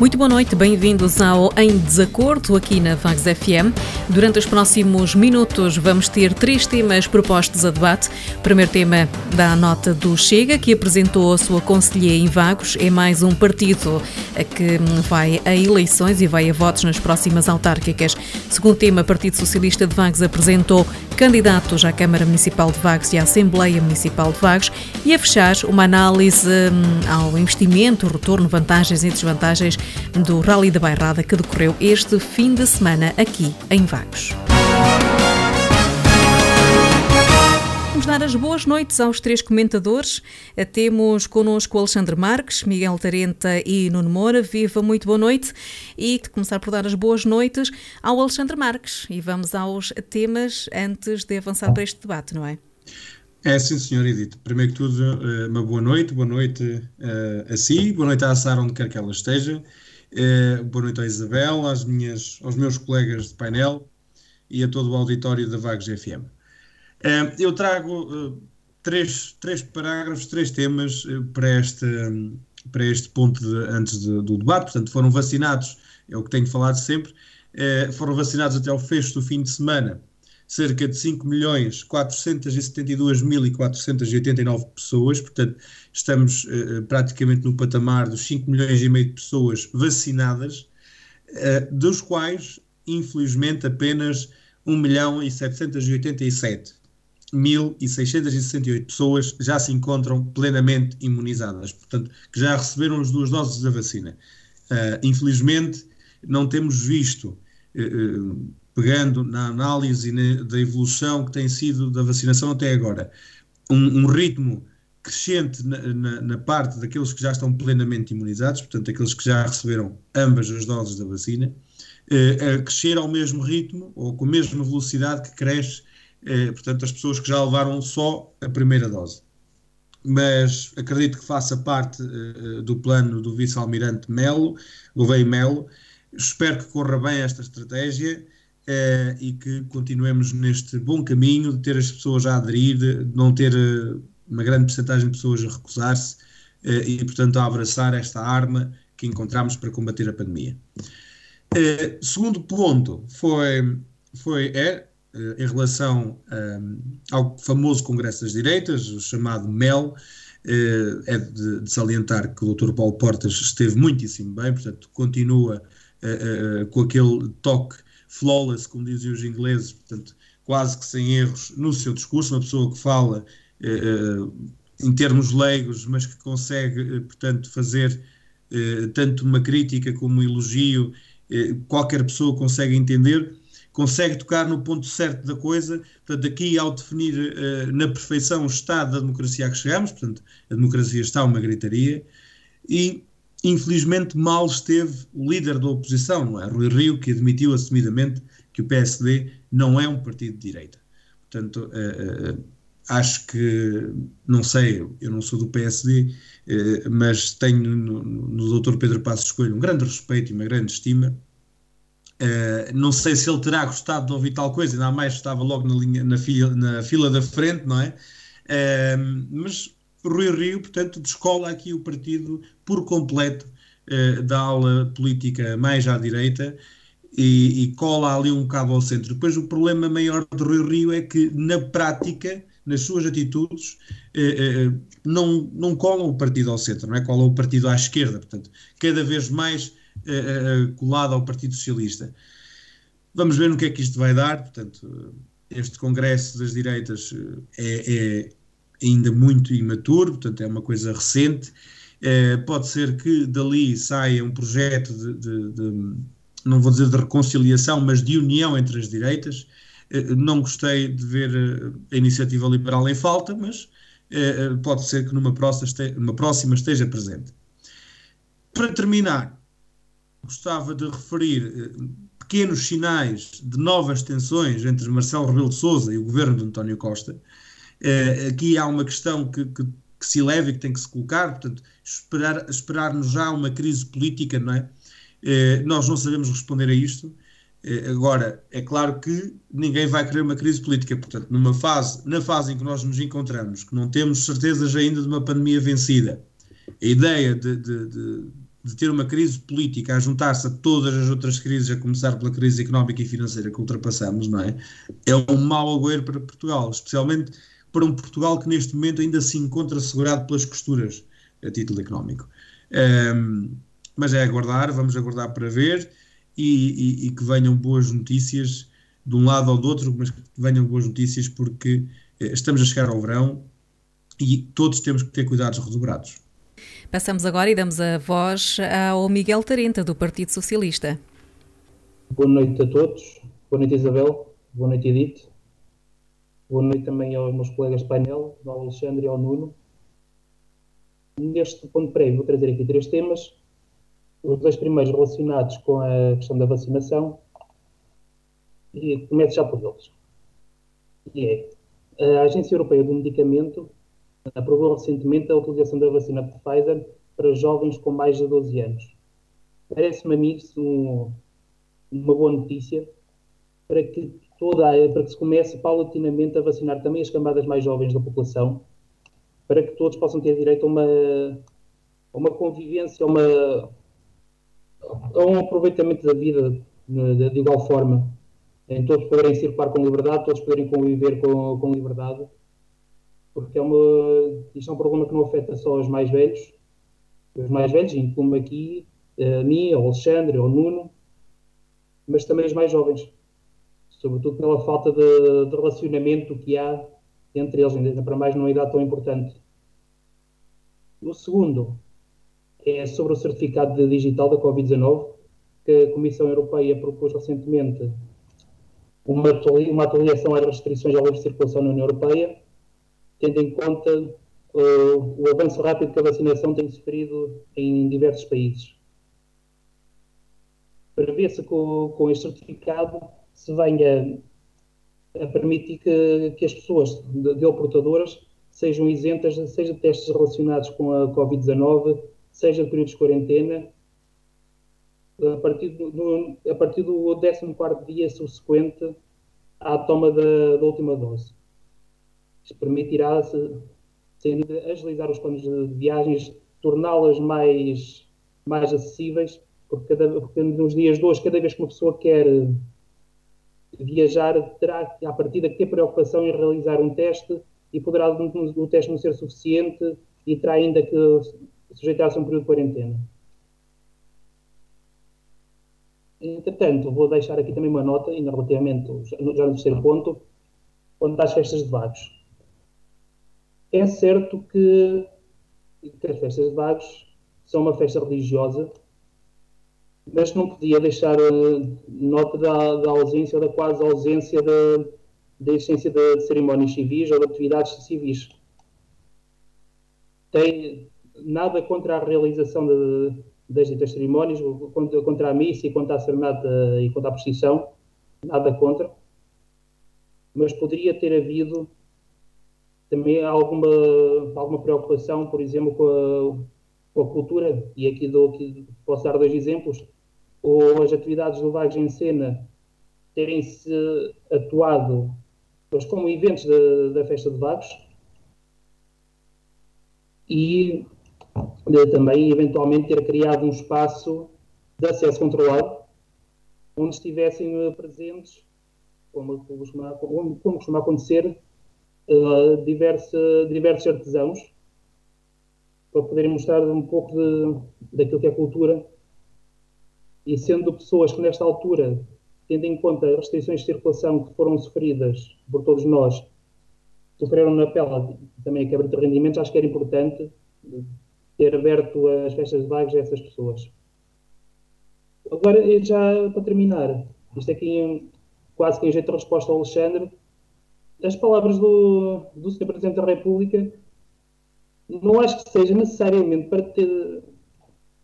Muito boa noite, bem-vindos ao Em Desacordo aqui na Vagos FM. Durante os próximos minutos vamos ter três temas propostos a debate. O primeiro tema da nota do Chega, que apresentou a sua conselheira em Vagos. É mais um partido que vai a eleições e vai a votos nas próximas autárquicas. Segundo tema, Partido Socialista de Vagos apresentou candidatos à Câmara Municipal de Vagos e à Assembleia Municipal de Vagos. E a fechar, uma análise hum, ao investimento, retorno, vantagens e desvantagens do Rally da Bairrada que decorreu este fim de semana aqui em Vagos. Vamos dar as boas noites aos três comentadores. Temos connosco Alexandre Marques, Miguel Tarenta e Nuno Moura. Viva, muito boa noite. E começar por dar as boas noites ao Alexandre Marques. E vamos aos temas antes de avançar para este debate, não é? É sim, senhor Edito. Primeiro que tudo, eh, uma boa noite, boa noite uh, a si, boa noite à Sara, onde quer que ela esteja. Uh, boa noite à Isabel, às minhas, aos meus colegas de painel e a todo o auditório da Vagos FM. Uh, eu trago uh, três, três parágrafos, três temas para, este, para este ponto de, antes de, do debate. Portanto, foram vacinados, é o que tenho falado sempre, foram vacinados até ao fecho do fim de semana cerca de 5 milhões 472.489 pessoas, portanto estamos uh, praticamente no patamar dos 5 milhões e meio de pessoas vacinadas, uh, dos quais, infelizmente, apenas 1 milhão e 787 1.668 pessoas já se encontram plenamente imunizadas, portanto, que já receberam as duas doses da vacina. Uh, infelizmente, não temos visto uh, pegando na análise da evolução que tem sido da vacinação até agora, um, um ritmo crescente na, na, na, parte daqueles que já estão plenamente imunizados, portanto, aqueles que já receberam ambas as doses da vacina, eh, a crescer ao mesmo ritmo ou com a mesma velocidade que cresce, eh, portanto, as pessoas que já levaram só a primeira dose. Mas acredito que faça parte eh, do plano do vice-almirante Melo, Gouveia Melo. Espero que corra bem esta estratégia uh, e que continuemos neste bom caminho de ter as pessoas a aderir, de não ter uh, uma grande porcentagem de pessoas a recusar-se uh, e, portanto, a abraçar esta arma que encontramos para combater a pandemia. segundo ponto foi, foi é, em relação ao famoso Congresso das Direitas, o chamado MEL, é de, de, salientar que o Dr. Paulo Portas esteve muitíssimo bem, portanto, continua uh, uh, com aquele toque flawless, como dizem os ingleses, portanto, quase que sem erros no seu discurso, uma pessoa que fala uh, em termos leigos, mas que consegue, uh, portanto, fazer tanto uma crítica como um elogio, qualquer pessoa consegue entender, consegue tocar no ponto certo da coisa, portanto, aqui ao definir na perfeição o estado da democracia a que chegamos, portanto, a democracia está uma gritaria, e infelizmente mal esteve o líder da oposição, não é? Rui Rio, que admitiu assumidamente que o PSD não é um partido de direita. Portanto, uh, uh, acho que, não sei, eu não sou do PSD, uh, mas tenho no, no Dr. Pedro Passos Coelho um grande respeito e uma grande estima. não sei se ele terá gostado de ouvir tal coisa, ainda mais estava logo na, linha, na, fila, na fila da frente, não é? mas Rui Rio, portanto, descola aqui o partido por completo eh, da ala política mais à direita e, e, cola ali um bocado ao centro. Depois, o problema maior de Rui Rio é que, na prática, nas suas atitudes, eh, eh, não, não colam o partido ao centro, não é? Colam o partido à esquerda, portanto, cada vez mais eh, eh, colado ao Partido Socialista. Vamos ver no que é que isto vai dar, portanto, este Congresso das Direitas eh, é, é ainda muito imaturo, portanto é uma coisa recente. É, pode ser que dali saia um projeto de, de, de, não vou dizer de reconciliação, mas de união entre as direitas. É, não gostei de ver eh, a iniciativa liberal em falta, mas pode ser que numa próxima, esteja, numa próxima esteja presente. Para terminar, gostava de referir pequenos sinais de novas tensões entre Marcelo Rebelo de Sousa e o governo de António Costa. Uh, aqui há uma questão que, que, que, se eleva e que tem que se colocar, portanto, esperar, esperar-nos já uma crise política, não é? Uh, nós não sabemos responder a isto. Uh, agora, é claro que ninguém vai querer uma crise política, portanto, numa fase, na fase em que nós nos encontramos, que não temos certezas ainda de uma pandemia vencida, a ideia de, de, de de ter uma crise política a juntar-se a todas as outras crises, a começar pela crise económica e financeira que ultrapassamos, não é? É um mau agüero para Portugal, especialmente para um Portugal que neste momento ainda se encontra segurado pelas costuras a título económico. Um, mas é aguardar, vamos aguardar para ver e, e, e, que venham boas notícias de um lado ou do outro, mas que venham boas notícias porque eh, estamos a chegar ao verão e todos temos que ter cuidados redobrados. Passamos agora e damos a voz ao Miguel Tarenta, do Partido Socialista. Boa noite a todos. Boa noite, Isabel. Boa noite, Edith. Noite também aos meus colegas de painel, ao Alexandre e ao Nuno. Neste ponto prévio, vou trazer aqui três temas. Os dois primeiros relacionados com a questão da vacinação. E começo já por eles. E é, a Agência Europeia do Medicamento aprovou recentemente a utilização da vacina Pfizer para jovens com mais de 12 anos. Parece-me a mim isso um, uma boa notícia para que, toda, para que se comece paulatinamente a vacinar também as camadas mais jovens da população, para que todos possam ter direito a uma, a uma convivência, a, uma, a um aproveitamento da vida de, de igual forma, em todos poderem circular com liberdade, todos poderem conviver com, com liberdade porque é uma, isto é um problema que não afeta só os mais velhos, os mais velhos, incluo aqui a mim, ao Alexandre, ao Nuno, mas também os mais jovens, sobretudo pela falta de, de relacionamento que há entre eles, ainda para mais numa idade tão importante. O segundo é sobre o certificado digital da Covid-19, que a Comissão Europeia propôs recentemente uma, uma atualização às restrições à livre circulação na União Europeia, tendo em conta uh, o avanço rápido que a vacinação tem sofrido em diversos países. Prevê-se com, com este certificado se venha a permitir que, que as pessoas de, de portadoras sejam isentas, seja de testes relacionados com a Covid-19, seja de períodos de quarentena, a partir do, do 14 dia subsequente à toma da, da última dose. Isto permitirá, sem dúvida, agilizar os planos de viagens, torná-las mais, mais acessíveis, porque, cada, porque nos dias de hoje, cada vez que uma pessoa quer viajar, terá a partir que ter preocupação em realizar um teste e poderá o teste não ser suficiente e terá ainda que sujeitar-se a um período de quarentena. Entretanto, vou deixar aqui também uma nota, ainda relativamente, já no terceiro ponto, quanto às festas de vagos. É certo que, que as festas de Vagos são uma festa religiosa, mas não podia deixar uh, nota da, da, ausência ou da quase ausência da, existência de, de cerimónias civis ou de atividades civis. Tem nada contra a realização de, das ditas cerimónias, contra, contra a missa e contra a serenata e contra a procissão, nada contra, mas poderia ter havido também alguma, alguma preocupação, por exemplo, com a, com a cultura, e aqui, dou, aqui posso dar dois exemplos, ou as atividades do Vagos em Cena terem-se atuado como eventos da, da festa de Vagos, e de, também, eventualmente, ter criado um espaço de acesso controlado, onde estivessem presentes, como, como, costuma, como costuma acontecer, uh, diversa, diversos artesãos para poderem mostrar um pouco de, daquilo que é cultura e sendo pessoas que nesta altura, tendo em conta as restrições de circulação que foram sofridas por todos nós, sofreram na pele também a quebra de rendimentos, acho que era importante ter aberto as festas de vagos a essas pessoas. Agora, já para terminar, isto aqui quase que em jeito de resposta ao Alexandre, as palavras do, do Sr. Presidente da República não acho que seja necessariamente para ter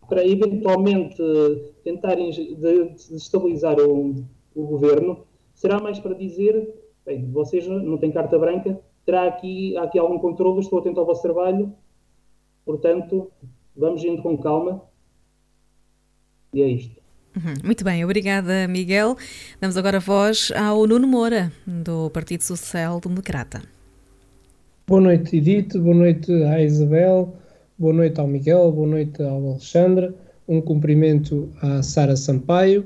para eventualmente tentarem desestabilizar o, o governo, será mais para dizer, bem, vocês não têm carta branca, terá aqui, aqui algum controle, estou atento ao vosso trabalho, portanto, vamos indo com calma, e é isto. Uhum. Muito bem, obrigada Miguel. Damos agora voz ao Nuno Moura, do Partido Social Democrata. Boa noite, Edith, boa noite à Isabel, boa noite ao Miguel, boa noite ao Alexandre, um cumprimento à Sara Sampaio,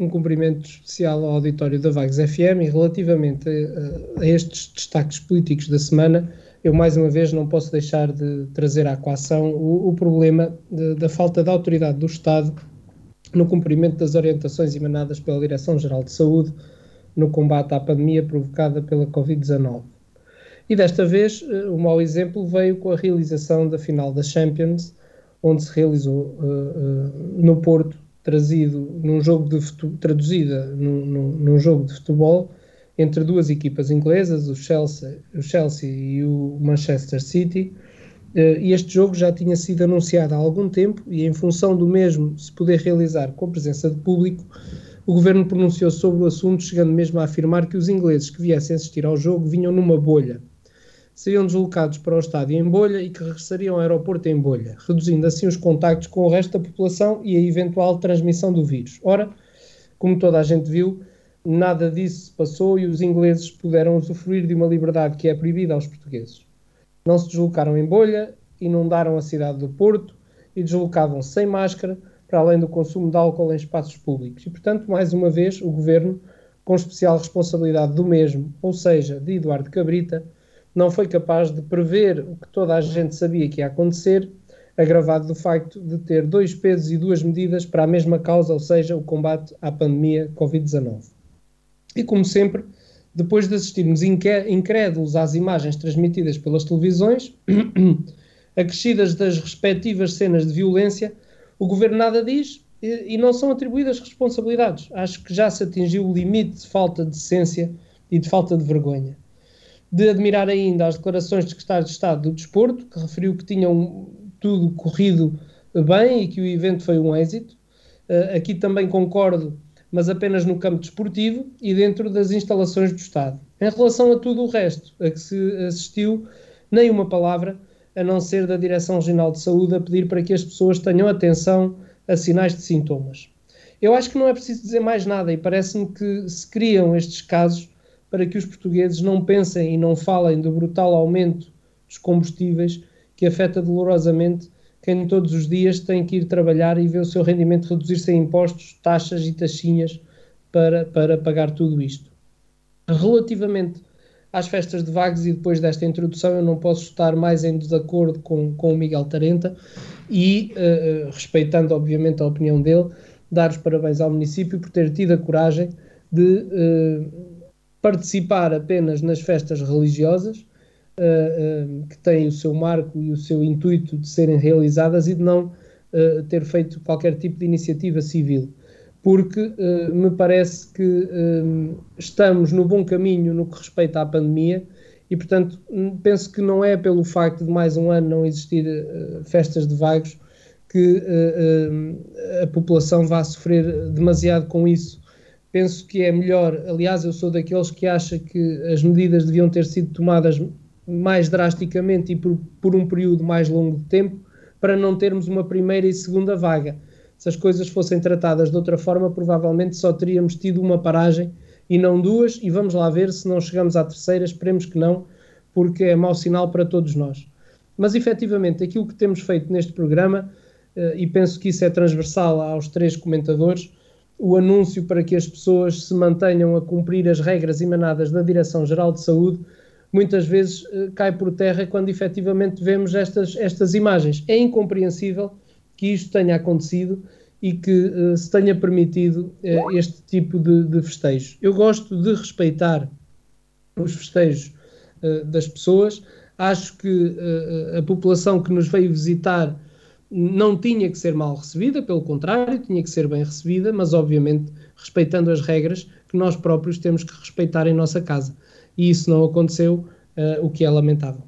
um cumprimento especial ao auditório da Vagos FM e relativamente a, a, estes destaques políticos da semana, eu mais uma vez não posso deixar de trazer à equação o, o problema de, da falta de autoridade do Estado no cumprimento das orientações emanadas pela Direção-Geral de Saúde no combate à pandemia provocada pela Covid-19. E desta vez, uh, o mau exemplo veio com a realização da final da Champions, onde se realizou uh, uh, no Porto trazido num jogo de traduzida num, num, num, jogo de futebol entre duas equipas inglesas, o Chelsea, o Chelsea e o Manchester City. E este jogo já tinha sido anunciado há algum tempo e, em função do mesmo se poder realizar com a presença de público, o governo pronunciou sobre o assunto, chegando mesmo a afirmar que os ingleses que viessem assistir ao jogo vinham numa bolha seriam deslocados para o estádio em bolha e que regressariam ao aeroporto em bolha, reduzindo assim os contactos com o resto da população e a eventual transmissão do vírus. Ora, como toda a gente viu, nada disso se passou e os ingleses puderam usufruir de uma liberdade que é proibida aos portugueses. Não se deslocaram em bolha, inundaram a cidade do Porto e deslocavam-se sem máscara, para além do consumo de álcool em espaços públicos. E, portanto, mais uma vez, o governo, com especial responsabilidade do mesmo, ou seja, de Eduardo Cabrita, não foi capaz de prever o que toda a gente sabia que ia acontecer, agravado do facto de ter dois pesos e duas medidas para a mesma causa, ou seja, o combate à pandemia Covid-19. E como sempre, depois de assistirmos incrédulos às imagens transmitidas pelas televisões, acrescidas das respectivas cenas de violência, o governo nada diz e, e não são atribuídas responsabilidades. Acho que já se atingiu o limite de falta de decência e de falta de vergonha de admirar ainda as declarações do secretário de Estado do Desporto, que referiu que tinham tudo corrido bem e que o evento foi um êxito. Uh, aqui também concordo, mas apenas no campo desportivo e dentro das instalações do Estado. Em relação a tudo o resto a que se assistiu, nem uma palavra, a não ser da Direção Regional de Saúde, a pedir para que as pessoas tenham atenção a sinais de sintomas. Eu acho que não é preciso dizer mais nada e parece-me que se criam estes casos para que os portugueses não pensem e não falem do brutal aumento dos combustíveis que afeta dolorosamente quem todos os dias tem que ir trabalhar e vê o seu rendimento reduzir-se em impostos, taxas e taxinhas para, para pagar tudo isto. Relativamente às festas de Vagos e depois desta introdução eu não posso estar mais em desacordo com, com o Miguel Tarenta e, uh, respeitando obviamente a opinião dele, dar os parabéns ao município por ter tido a coragem de uh, participar apenas nas festas religiosas, uh, uh, que têm o seu marco e o seu intuito de serem realizadas, e de não uh, ter feito qualquer tipo de iniciativa civil. Porque me parece que estamos no bom caminho no que respeita à pandemia e, portanto, penso que não é pelo facto de mais um ano não existir festas de vagos que a população vá sofrer demasiado com isso penso que é melhor. Aliás, eu sou daqueles que acha que as medidas deviam ter sido tomadas mais drasticamente e por, por um período mais longo de tempo para não termos uma primeira e segunda vaga. Se as coisas fossem tratadas de outra forma, provavelmente só teríamos tido uma paragem e não duas, e vamos lá ver se não chegamos à terceira, esperemos que não, porque é mau sinal para todos nós. Mas efetivamente, aquilo que temos feito neste programa, eh, e penso que isso é transversal aos três comentadores, o anúncio para que as pessoas se mantenham a cumprir as regras emanadas da Direção-Geral de Saúde, muitas vezes uh, cai por terra quando efetivamente vemos estas, estas imagens. É incompreensível que isto tenha acontecido e que uh, se tenha permitido uh, este tipo de, de festejos. Eu gosto de respeitar os festejos das pessoas, acho que a população que nos veio visitar não tinha que ser mal recebida, pelo contrário, tinha que ser bem recebida, mas obviamente respeitando as regras que nós próprios temos que respeitar em nossa casa. E isso não aconteceu, uh, o que é lamentável.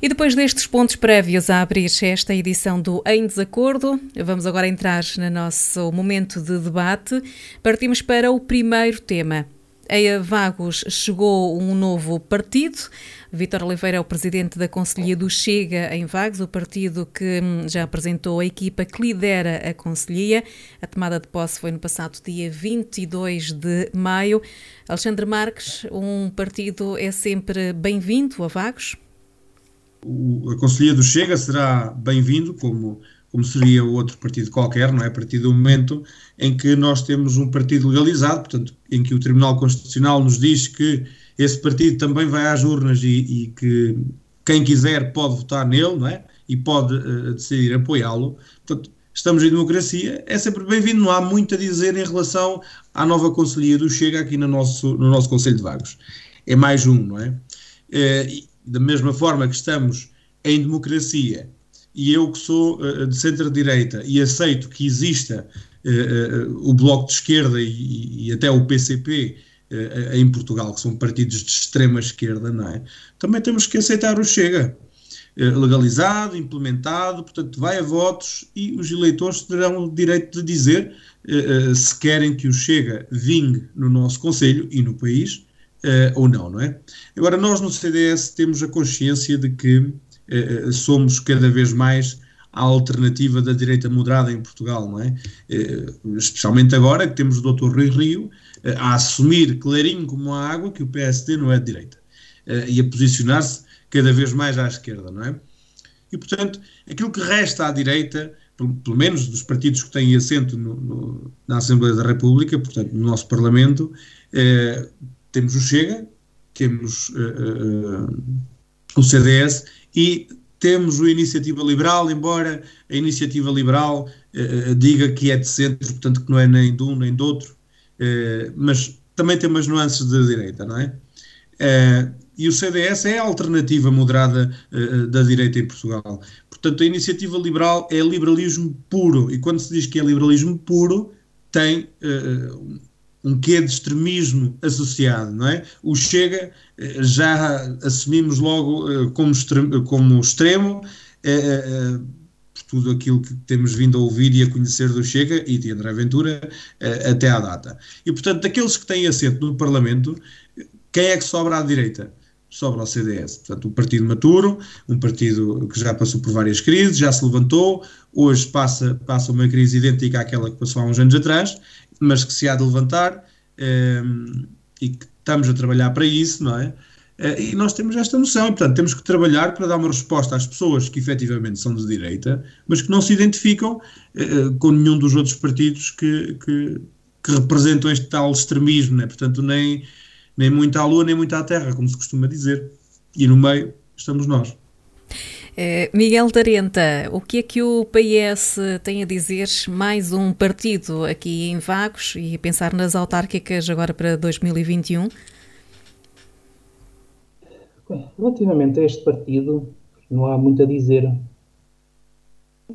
E depois destes pontos prévios a abrir esta edição do Em Desacordo, vamos agora entrar no nosso momento de debate. Partimos para o primeiro tema. A Vagos chegou um novo partido. Vítor Oliveira é o presidente da Conselhia do Chega em Vagos, o partido que hum, já apresentou a equipa que lidera a Conselhia. A tomada de posse foi no passado dia 22 de maio. Alexandre Marques, um partido é sempre bem-vindo a Vagos? A Conselhia do Chega será bem-vindo, como, como seria outro partido qualquer, não é? A partir do momento em que nós temos um partido legalizado, portanto, em que o Tribunal Constitucional nos diz que esse partido também vai às urnas e, e que quem quiser pode votar nele, não é? E pode uh, decidir apoiá-lo. Portanto, estamos em democracia, é sempre bem-vindo, não há muito a dizer em relação à nova Conselhia do Chega aqui no nosso, no nosso Conselho de Vagos. É mais um, não é? é da mesma forma que estamos em democracia e eu que sou uh, de centro-direita e aceito que exista uh, uh, o Bloco de Esquerda e, e até o PCP em Portugal, que são partidos de extrema esquerda, não é? Também temos que aceitar o Chega. Legalizado, implementado, portanto, vai a votos e os eleitores terão o direito de dizer se querem que o Chega vingue no nosso Conselho e no país ou não, não é? Agora, nós no CDS temos a consciência de que eh, somos cada vez mais a alternativa da direita moderada em Portugal, não é? Eh, especialmente agora que temos o Dr. Rui Rio eh, a assumir clarinho como a água que o PSD não é de direita e a posicionar-se cada vez mais à esquerda, não é? E, portanto, aquilo que resta à direita, pelo, menos dos partidos que têm assento no, no, na Assembleia da República, portanto, no nosso Parlamento, temos o Chega, temos o CDS e temos o Iniciativa Liberal, embora a Iniciativa Liberal uh, diga que é de centro, portanto que não é nem de um nem de outro, uh, mas também tem umas nuances de direita, não é? E o CDS é a alternativa moderada da direita em Portugal. Portanto, a Iniciativa Liberal é liberalismo puro, e quando se diz que é liberalismo puro, tem um quê de extremismo associado, não é? O Chega eh, já assumimos logo eh, como, extremo, como extremo eh, por tudo aquilo que temos vindo a ouvir e a conhecer do Chega e de André Ventura até à data. E, portanto, daqueles que têm assento no Parlamento, quem é que sobra à direita? Sobra ao CDS. Portanto, um partido maturo, um partido que já passou por várias crises, já se levantou, hoje passa, passa uma crise idêntica àquela que passou há uns anos atrás, mas que se há de levantar um, ehm, e que estamos a trabalhar para isso, não é? Uh, e nós temos esta noção, e, portanto, temos que trabalhar para dar uma resposta às pessoas que efetivamente são de direita, mas que não se identificam uh, com nenhum dos outros partidos que, que, que, representam este tal extremismo, né? portanto, nem, nem muito à lua, nem muito à terra, como se costuma dizer. E no meio estamos nós. Eh, Miguel Tarenta, o que é que o PS tem a dizer? Mais um partido aqui em Vagos e pensar nas autárquicas agora para 2021? Relativamente a este partido, não há muito a dizer.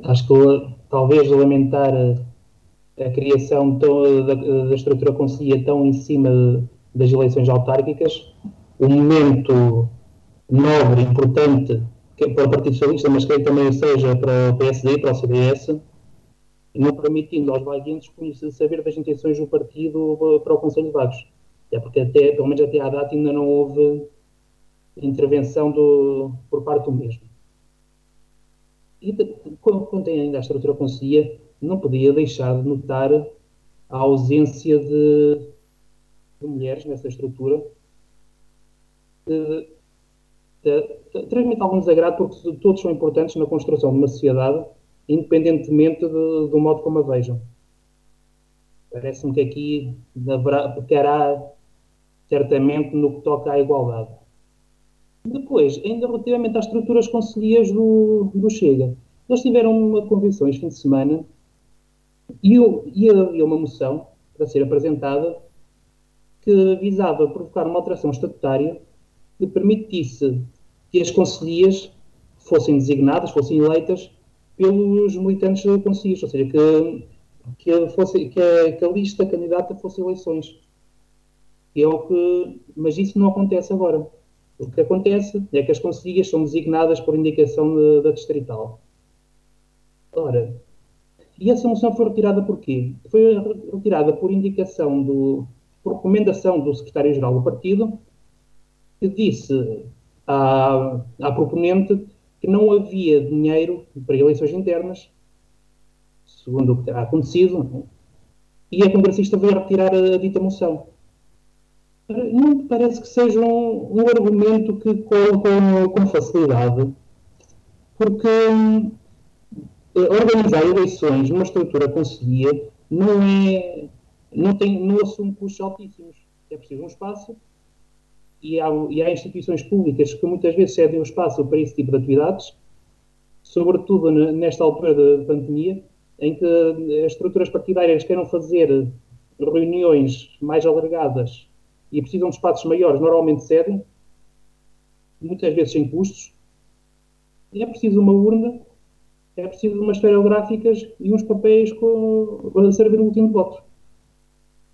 Acho que talvez lamentar a, criação tão, da, da, estrutura conselhia tão em cima das eleições autárquicas, o momento nobre, importante para o Partido Socialista, mas que também seja para o PSD, para o CDS, não permitindo aos vaguenses saber das intenções do partido para o Conselho de Vagos. É porque até, pelo menos até à data ainda não houve intervenção do, por parte do mesmo. E tem ainda a estrutura conselhia, não podia deixar de notar a ausência de, de mulheres nessa estrutura, de, transmite algum desagrado porque todos são importantes na construção de uma sociedade, independentemente de, do modo como a vejam. Parece-me que aqui haverá, pecará certamente no que toca à igualdade. Depois, ainda relativamente às estruturas conselheiras do, do Chega, eles tiveram uma convenção este fim de semana e, e havia uma moção para ser apresentada que visava provocar uma alteração estatutária que permitisse que as conselhias fossem designadas, fossem eleitas pelos militantes conselheiros, ou seja, que, que, fosse, que, a, que a lista candidata fosse eleições. É o que, mas isso não acontece agora. O que acontece é que as conselhias são designadas por indicação de, da distrital. Ora, e essa moção foi retirada por quê? Foi retirada por indicação do, por recomendação do secretário-geral do partido, que disse à, à proponente que não havia dinheiro para eleições internas, segundo o que terá acontecido, e a congressista veio retirar a, dita moção. Não me parece que seja um, um argumento que com, com, facilidade, porque organizar eleições numa estrutura conselhia não é não tem não assume custos altíssimos é preciso um espaço e há, e há instituições públicas que muitas vezes cedem o espaço para esse tipo de atividades sobretudo nesta altura da pandemia em que as estruturas partidárias queiram fazer reuniões mais alargadas e precisam de espaços maiores, normalmente cedem, muitas vezes sem custos. É preciso uma urna, é preciso umas esferográficas e uns papéis com, a servir o último voto.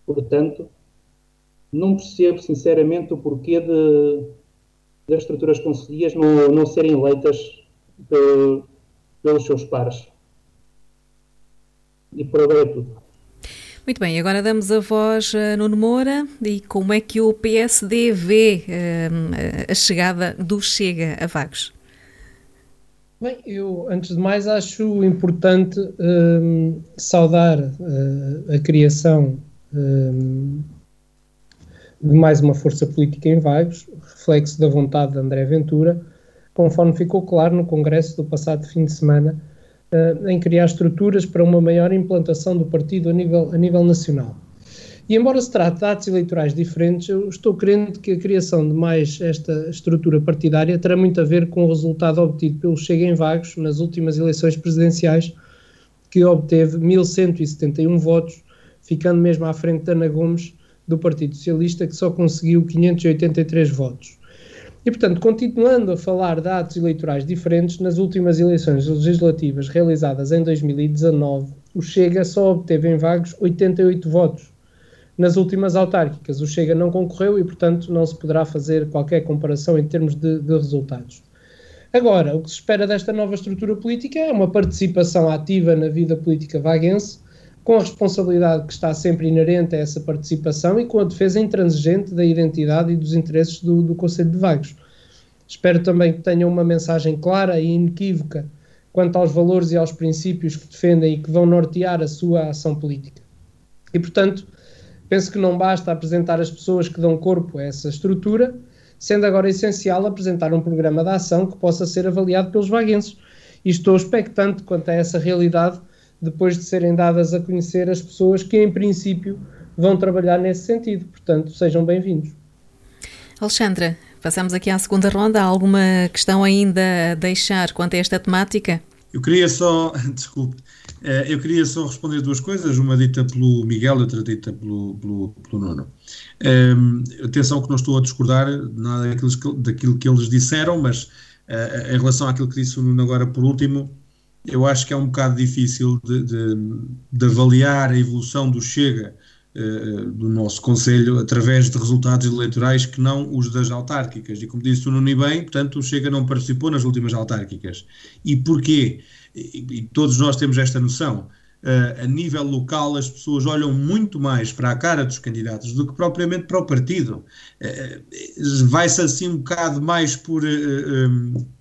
Portanto, não percebo sinceramente o porquê de, das estruturas conselhias não, não serem eleitas pelos seus pares. E por agora é tudo. Muito bem, agora damos a voz a Nuno Moura e como é que o PSD vê uh, a chegada do Chega a Vagos? Bem, eu antes de mais acho importante um, saudar uh, a criação um, de mais uma força política em Vagos, reflexo da vontade de André Ventura, conforme ficou claro no Congresso do passado fim de semana, uh, em criar estruturas para uma maior implantação do partido a nível, a nível nacional. E embora se trate de atos eleitorais diferentes, eu estou crendo que a criação de mais esta estrutura partidária terá muito a ver com o resultado obtido pelo Chega em Vagos nas últimas eleições presidenciais, que obteve 1.171 votos, ficando mesmo à frente de Ana Gomes, do Partido Socialista, que só conseguiu 583 votos. E, portanto, continuando a falar de atos eleitorais diferentes, nas últimas eleições legislativas realizadas em 2019, o Chega só obteve em Vagos 88 votos. Nas últimas autárquicas, o Chega não concorreu e, portanto, não se poderá fazer qualquer comparação em termos de, de resultados. Agora, o que se espera desta nova estrutura política é uma participação ativa na vida política vaguense, com a responsabilidade que está sempre inerente a essa participação e com a defesa intransigente da identidade e dos interesses do, do Conselho de Vagos. Espero também que tenham uma mensagem clara e inequívoca quanto aos valores e aos princípios que defendem e que vão nortear a sua ação política. E, portanto, penso que não basta apresentar as pessoas que dão corpo a essa estrutura, sendo agora essencial apresentar um programa de ação que possa ser avaliado pelos vaguenses. E estou expectante quanto a essa realidade depois de serem dadas a conhecer as pessoas que, em princípio, vão trabalhar nesse sentido. Portanto, sejam bem-vindos. Alexandra, passamos aqui à segunda ronda. Há alguma questão ainda a deixar quanto a esta temática? Eu queria só, desculpe, eh, eu queria só responder duas coisas, uma dita pelo Miguel e outra dita pelo, pelo, pelo Nuno. Um, ehm, atenção que não estou a discordar nada daquilo, daquilo que eles disseram, mas uh, em relação àquilo que disse o Nuno agora por último, eu acho que é um bocado difícil de, de, de avaliar a evolução do Chega uh, do nosso Conselho através de resultados eleitorais que não os das autárquicas. E como disse o Nuno bem, portanto, o Chega não participou nas últimas autárquicas. E porquê? E, e todos nós temos esta noção. Uh, a nível local, as pessoas olham muito mais para a cara dos candidatos do que propriamente para o partido. Uh, Vai-se assim um bocado mais por. Uh, um,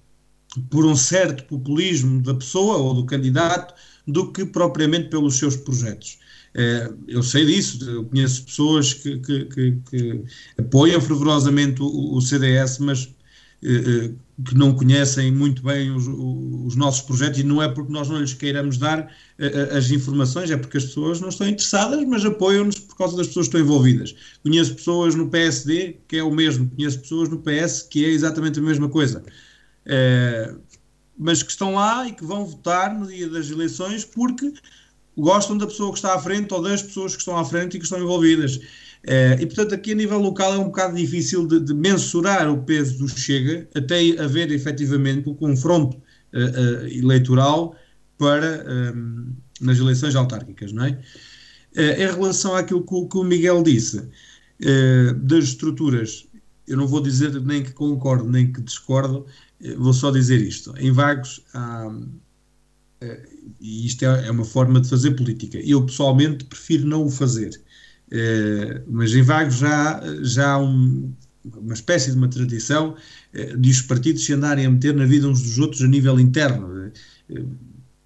por um certo populismo da pessoa ou do candidato do que propriamente pelos seus projetos. É, eu sei disso, eu conheço pessoas que, que, que, que apoiam fervorosamente o, o CDS, mas eh, eh, que não conhecem muito bem os, os, nossos projetos e não é porque nós não lhes queiramos dar eh, as informações, é porque as pessoas não estão interessadas, mas apoiam-nos por causa das pessoas que estão envolvidas. Conheço pessoas no PSD que é o mesmo, conheço pessoas no PS que é exatamente a mesma coisa. É, mas que estão lá e que vão votar no dia das eleições porque gostam da pessoa que está à frente ou das pessoas que estão à frente e que estão envolvidas. É, e portanto, aqui a nível local é um bocado difícil de, de mensurar o peso do Chega até haver efetivamente o confronto uh, eleitoral para nas eleições autárquicas, não é? em relação àquilo que, que o Miguel disse, das estruturas, eu não vou dizer nem que concordo nem que discordo, vou só dizer isto. Em Vagos há, eh, e isto é, é, uma forma de fazer política. Eu pessoalmente prefiro não o fazer. Eh, mas em Vagos já, já há um, uma espécie de uma tradição eh, de os partidos se andarem a meter na vida uns dos outros a nível interno.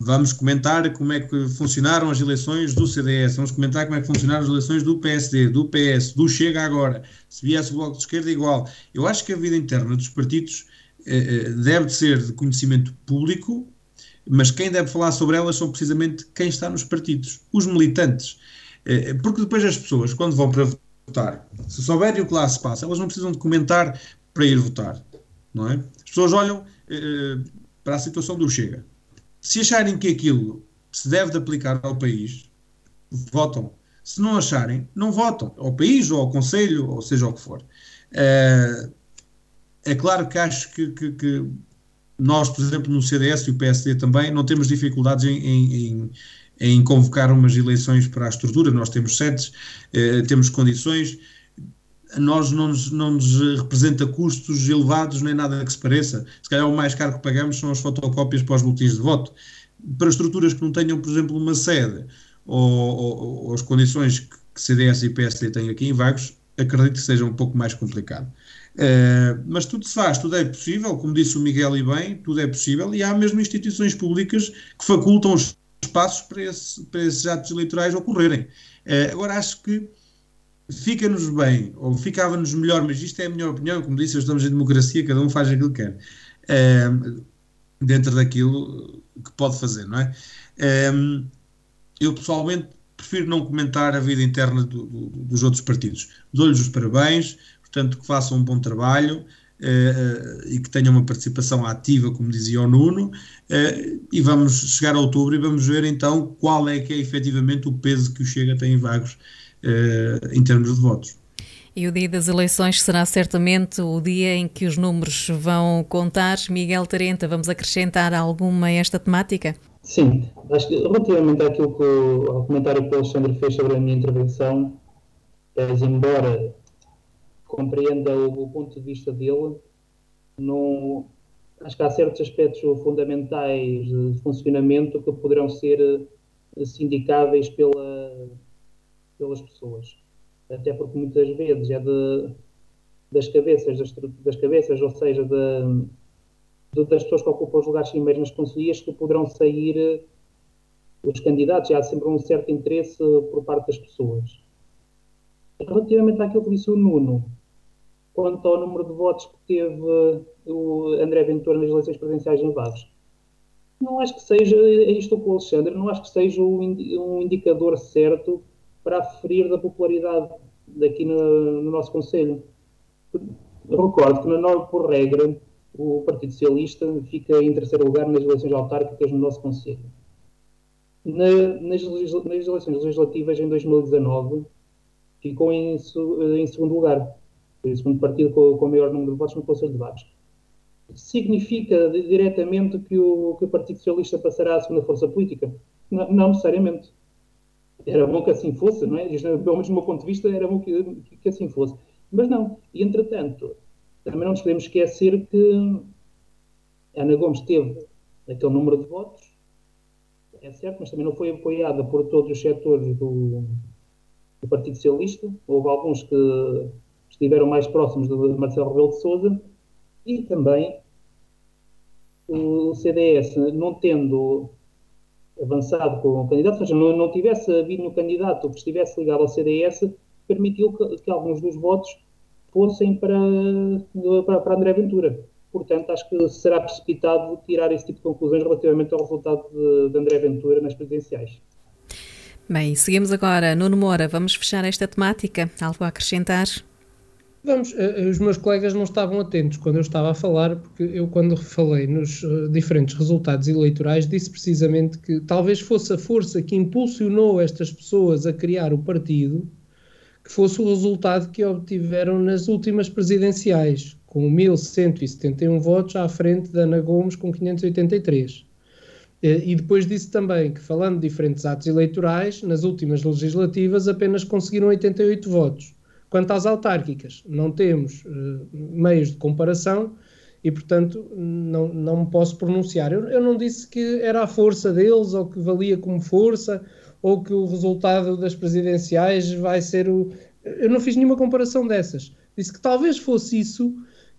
Vamos comentar como é que funcionaram as eleições do CDS, vamos comentar como é que funcionaram as eleições do PSD, do PS, do Chega agora, se viesse o Bloco de Esquerda, igual. Eu acho que a vida interna dos partidos deve ser de conhecimento público Mas quem deve falar sobre elas são precisamente quem está nos partidos, os militantes. Eh, porque depois as pessoas, quando vão para votar, se souberem o que lá se passa, elas não precisam de comentar para ir votar. Não é? As pessoas olham eh, para a situação do Chega. Se acharem que aquilo se deve de aplicar ao país, votam. Se não acharem, não votam. Ao país ou ao Conselho, ou seja o que for. Eh, é claro que acho que, que, que, nós, por exemplo, no CDS e o PSD também, não temos dificuldades em, em, em convocar umas eleições para a estrutura. Nós temos sedes, eh, temos condições. Nós não nos, não nos representa custos elevados nem nada que se pareça. Se calhar o mais caro que pagamos são as fotocópias para os boletins de voto. Para estruturas que não tenham, por exemplo, uma sede ou, ou, ou as condições que CDS e PSD têm aqui em Vagos, acredito que seja um pouco mais complicado. Uh, mas tudo se faz, tudo é possível, como disse o Miguel e bem, tudo é possível, e há mesmo instituições públicas que facultam os espaços para, esse, para esses atos eleitorais ocorrerem. Uh, agora, acho que fica-nos bem, ou ficava-nos melhor, mas isto é a minha opinião, como disse, estamos em democracia, cada um faz aquilo que quer, uh, dentro daquilo que pode fazer, não é? eu pessoalmente prefiro não comentar a vida interna do, do, dos outros partidos. Dou-lhes os parabéns, portanto, que façam um bom trabalho uh, e que tenham uma participação ativa, como dizia o Nuno, uh, e vamos chegar a outubro e vamos ver então qual é que é efetivamente o peso que o Chega tem em Vagos em termos de votos. E o dia das eleições será certamente o dia em que os números vão contar. Miguel Tarenta, vamos acrescentar alguma a esta temática? Sim, acho que relativamente àquilo que, ao comentário que o Alexandre fez sobre a minha intervenção, embora compreenda o, o, ponto de vista dele, acho que há certos aspectos fundamentais de funcionamento que poderão ser eh, sindicáveis pela, pelas pessoas. Até porque muitas vezes é de, das cabeças, das, das cabeças, ou seja, de, de, das pessoas que ocupam os lugares primeiros nas conselheiras que poderão sair eh, os candidatos. Há sempre um certo interesse por parte das pessoas. Relativamente àquilo que disse o Nuno, quanto ao número de votos que teve o André Ventura nas eleições presidenciais em Vagos. Não acho que seja, é isto com o Alexandre, não acho que seja um indicador certo para aferir da popularidade daqui no, no nosso Conselho. Recordo que, na por regra, o Partido Socialista fica em terceiro lugar nas eleições autárquicas no nosso Conselho. Na, nas, nas, eleições legislativas em 2019, ficou em, em segundo lugar o segundo partido com, com o maior número de votos no Conselho de Vagos. Significa diretamente que o, que o Partido Socialista passará à segunda força política? Não, não, necessariamente. Era bom que assim fosse, não é? Pelo menos do meu ponto de vista, era bom que, que assim fosse. Mas não. E, entretanto, também não nos podemos esquecer que Ana Gomes teve aquele número de votos, é certo, mas também não foi apoiada por todos os setores do, do Partido Socialista. Houve alguns que estiveram mais próximos de Marcelo Rebelo de Sousa e também o CDS, não tendo avançado com o candidato, ou seja, não, não tivesse havido um candidato que estivesse ligado ao CDS, permitiu que, que alguns dos votos fossem para, para, para, André Ventura. Portanto, acho que será precipitado tirar esse tipo de conclusões relativamente ao resultado de, de André Ventura nas presidenciais. Bem, seguimos agora. Nuno Moura, vamos fechar esta temática. Algo a acrescentar? Vamos, eh, os meus colegas não estavam atentos quando eu estava a falar, porque eu, quando falei nos uh, diferentes resultados eleitorais, disse precisamente que talvez fosse a força que impulsionou estas pessoas a criar o partido que fosse o resultado que obtiveram nas últimas presidenciais, com 1.171 votos à frente da Ana Gomes com 583. Eh, e depois disse também que, falando de diferentes atos eleitorais, nas últimas legislativas apenas conseguiram 88 votos Quanto às autárquicas, não temos uh, meios de comparação e, portanto, não, não me posso pronunciar. Eu, eu, não disse que era a força deles ou que valia como força ou que o resultado das presidenciais vai ser o. Eu não fiz nenhuma comparação dessas. Disse que talvez fosse isso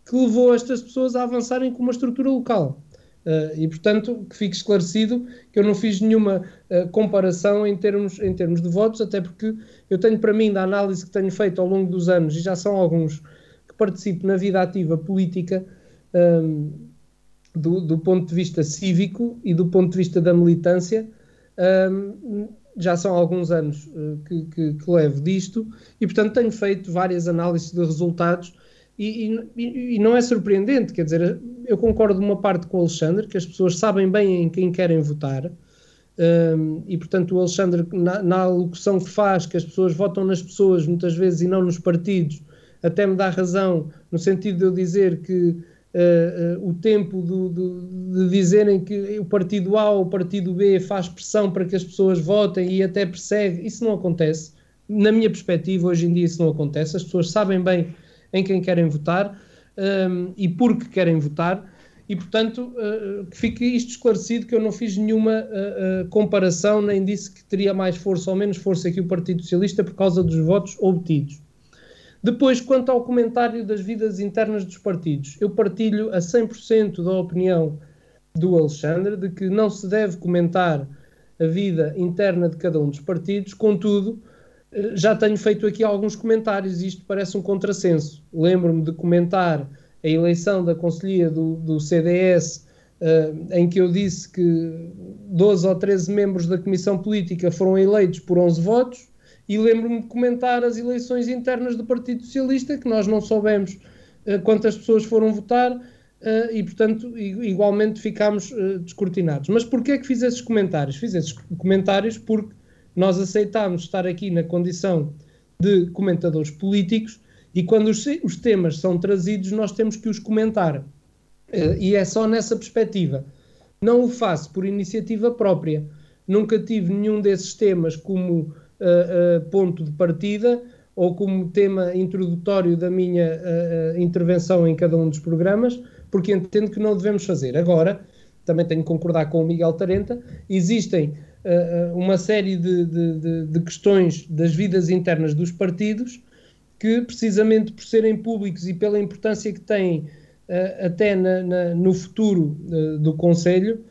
que levou estas pessoas a avançarem com uma estrutura local. Uh, e, portanto, que fique esclarecido que eu não fiz nenhuma uh, comparação em termos, em termos de votos, até porque eu tenho para mim, da análise que tenho feito ao longo dos anos, e já são alguns que participo na vida ativa política, um, do, do, ponto de vista cívico e do ponto de vista da militância, um, já são alguns anos uh, que, que, que, levo disto e, portanto, tenho feito várias análises de resultados e, e, não é surpreendente, quer dizer, eu concordo uma parte com o Alexandre, que as pessoas sabem bem em quem querem votar, um, e portanto o Alexandre, na, na alocução que faz, que as pessoas votam nas pessoas muitas vezes e não nos partidos, até me dá razão, no sentido de eu dizer que uh, uh, o tempo do, do, de dizerem que o partido A ou o partido B faz pressão para que as pessoas votem e até persegue, isso não acontece. Na minha perspectiva, hoje em dia isso não acontece, as pessoas sabem bem em quem querem votar um, e por que querem votar, e portanto uh, que fique isto esclarecido que eu não fiz nenhuma uh, uh, comparação, nem disse que teria mais força ou menos força que o Partido Socialista por causa dos votos obtidos. Depois, quanto ao comentário das vidas internas dos partidos, eu partilho a 100% da opinião do Alexandre de que não se deve comentar a vida interna de cada um dos partidos, contudo, já tenho feito aqui alguns comentários e isto parece um contrassenso. Lembro-me de comentar a eleição da Conselhia do, do CDS, uh, eh, em que eu disse que 12 ou 13 membros da Comissão Política foram eleitos por 11 votos, e lembro-me de comentar as eleições internas do Partido Socialista, que nós não soubemos uh, quantas pessoas foram votar, uh, e portanto, igualmente ficámos descortinados. Mas porquê é que fiz esses comentários? Fiz esses comentários porque nós aceitámos estar aqui na condição de comentadores políticos e quando os, os temas são trazidos, nós temos que os comentar. Uh, e é só nessa perspectiva. Não o faço por iniciativa própria. Nunca tive nenhum desses temas como uh, uh, ponto de partida ou como tema introdutório da minha intervenção em cada um dos programas, porque entendo que não devemos fazer. Agora, também tenho que concordar com o Miguel Tarenta, existem uh, uma série de, de, de, questões das vidas internas dos partidos que, precisamente por serem públicos e pela importância que têm uh, até na, na, no futuro uh, do Conselho,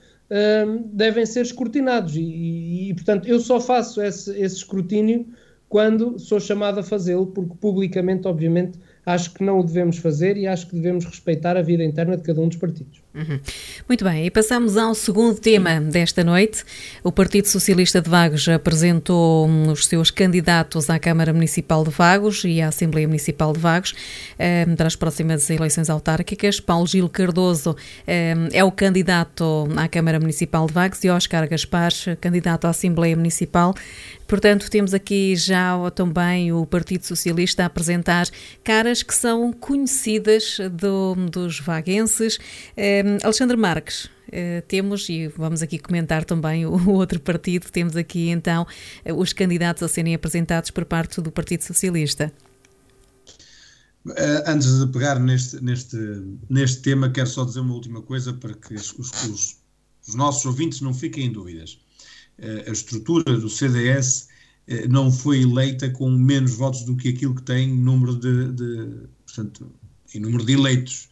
devem ser escrutinados. E, e, e, portanto, eu só faço esse, esse escrutínio quando sou chamado a fazê-lo, porque publicamente, obviamente, acho que não o devemos fazer e acho que devemos respeitar a vida interna de cada um dos partidos. Uhum. Muito bem, e passamos ao segundo tema desta noite. O Partido Socialista de Vagos apresentou os seus candidatos à Câmara Municipal de Vagos e à Assembleia Municipal de Vagos um, para as próximas eleições autárquicas. Paulo Gil Cardoso um, é o candidato à Câmara Municipal de Vagos e Oscar Gaspar, candidato à Assembleia Municipal. Portanto, temos aqui já também o Partido Socialista a apresentar caras que são conhecidas do, dos vaguenses. Um, Alexandre Marques, uh, temos, e vamos aqui comentar também o, outro partido, temos aqui então os candidatos a serem apresentados por parte do Partido Socialista. Uh, antes de pegar neste, neste, neste tema, quero só dizer uma última coisa para que os, os, os nossos ouvintes não fiquem em dúvidas. Eh, a estrutura do CDS eh, não foi eleita com menos votos do que aquilo que tem número de, de portanto, em número de eleitos.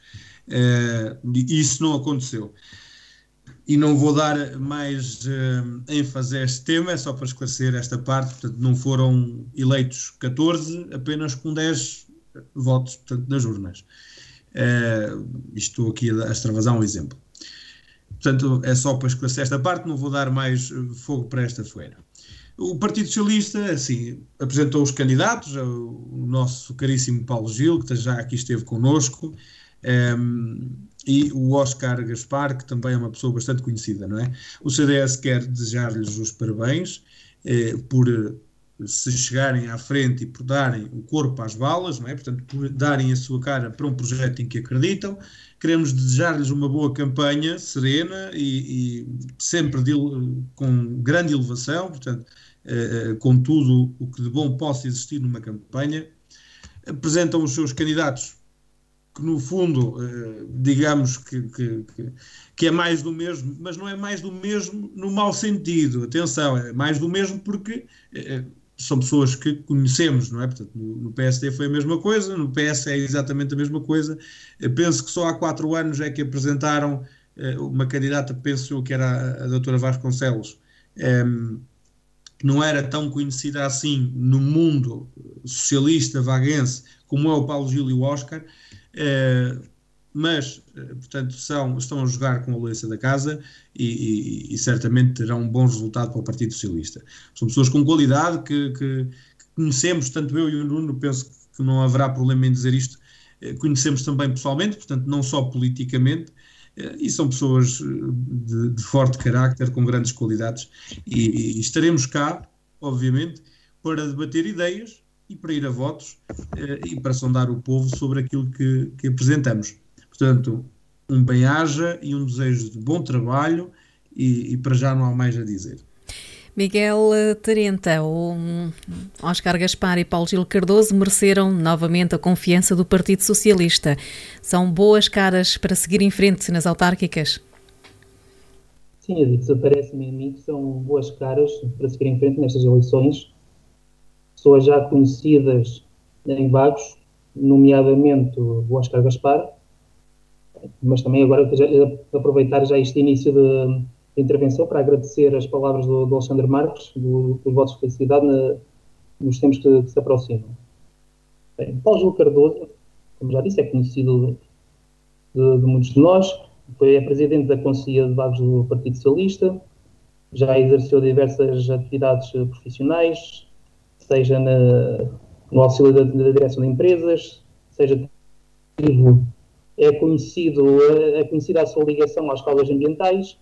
Uh, isso não aconteceu. E não vou dar mais uh, ênfase a este tema, é só para esclarecer esta parte. Portanto, não foram eleitos 14, apenas com 10 votos portanto, nas urnas. Uh, estou aqui a extravasar um exemplo. Portanto, é só para esclarecer esta parte, não vou dar mais eh, fogo para esta fogueira. O Partido Socialista, assim, apresentou os candidatos, o nosso caríssimo Paulo Gil, que já aqui esteve connosco, um, e o Oscar Gaspar, que também é uma pessoa bastante conhecida, não é? O CDS quer desejar-lhes os parabéns eh, por se chegarem à frente e por darem o corpo às balas, não é? portanto, por darem a sua cara para um projeto em que acreditam. Queremos desejar-lhes uma boa campanha, serena e, e sempre de, com grande elevação, portanto, eh, eh, com tudo o que de bom possa existir numa campanha. Apresentam os seus candidatos, que no fundo, eh, digamos que, que, que, que é mais do mesmo, mas não é mais do mesmo no mau sentido. Atenção, é mais do mesmo porque são pessoas que conhecemos, não é? Portanto, no, PSD foi a mesma coisa, no PS é exatamente a mesma coisa. Penso que só há quatro anos é que apresentaram uma candidata, penso eu que era a, doutora Vasconcelos, um, ehm, que não era tão conhecida assim no mundo socialista vaguense como é o Paulo Gil e o Oscar. Uh, mas, portanto, são, estão a jogar com a louça da casa e, e, e, certamente terão um bom resultado para o Partido Socialista. São pessoas com qualidade que, que, que conhecemos, tanto eu e o Nuno, penso que não haverá problema em dizer isto, conhecemos também pessoalmente, portanto, não só politicamente, e são pessoas de, de forte carácter, com grandes qualidades, e, e estaremos cá, obviamente, para debater ideias e para ir a votos eh, e para sondar o povo sobre aquilo que, que apresentamos. Portanto, um bem-aja e um desejo de bom trabalho e, e, para já não há mais a dizer. Miguel Tarenta, o Oscar Gaspar e Paulo Gil Cardoso mereceram novamente a confiança do Partido Socialista. São boas caras para seguir em frente nas autárquicas? Sim, Edith, parece-me a mim que são boas caras para seguir em frente nestas eleições pessoas já conhecidas em Vagos, nomeadamente o Oscar Gaspar, mas também agora aproveitar já este início de, de intervenção para agradecer as palavras do, do Alexandre Marques, do, dos de felicidade na, nos tempos que, que, se aproximam. Bem, Paulo Cardoso, como já disse, é conhecido de, de muitos de nós, foi é presidente da Conselhia de Vagos do Partido Socialista, já exerceu diversas atividades profissionais, seja na, no auxílio da, da, direção de empresas, seja é conhecido, é conhecida a sua ligação às causas ambientais,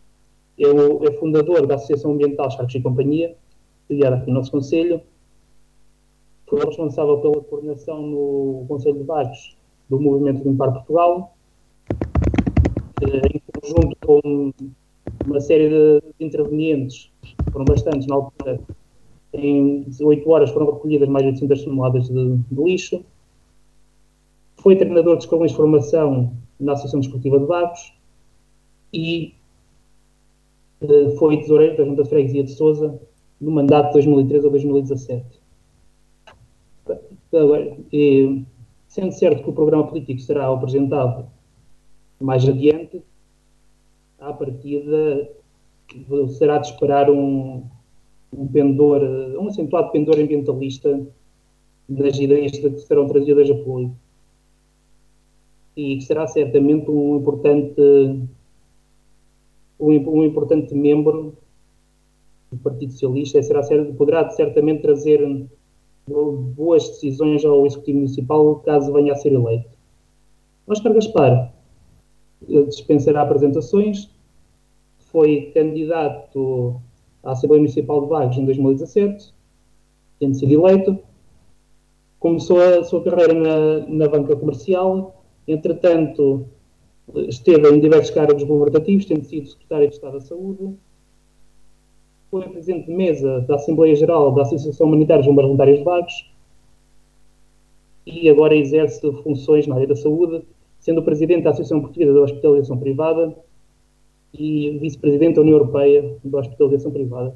é, o, é fundador da Associação Ambiental Charcos e Companhia, criada aqui no nosso Conselho, foi responsável pela coordenação no Conselho de Vagos do Movimento Limpar Portugal, em conjunto com uma série de intervenientes, foram bastantes na altura, em 8 horas foram recolhidas mais de 800 toneladas de, de lixo. Foi treinador de escolas de formação na Associação Desportiva de Vagos e uh, foi tesoureiro da Junta de Freguesia de Souza no mandato de 2013 a 2017. Agora, e, sendo certo que o programa político será apresentado mais adiante, à partida será de esperar um, um pendor, um acentuado pendor ambientalista das ideias que serão trazidas a público. E que será certamente um importante, um, um importante membro do Partido Socialista, será, poderá certamente trazer boas decisões ao Executivo Municipal caso venha a ser eleito. Oscar Gaspar dispensará apresentações, foi candidato à Assembleia Municipal de Vagos em 2017, tendo sido eleito. Começou a sua carreira na, na banca comercial, entretanto, esteve em diversos cargos governativos, tendo sido secretário de Estado da Saúde. Foi presidente de mesa da Assembleia Geral da Associação Humanitária Bombeiros Voluntários de Vagos e agora exerce funções na área da saúde, sendo presidente da Associação Portuguesa da Hospitalização Privada e vice-presidente da União Europeia da Hospitalização Privada.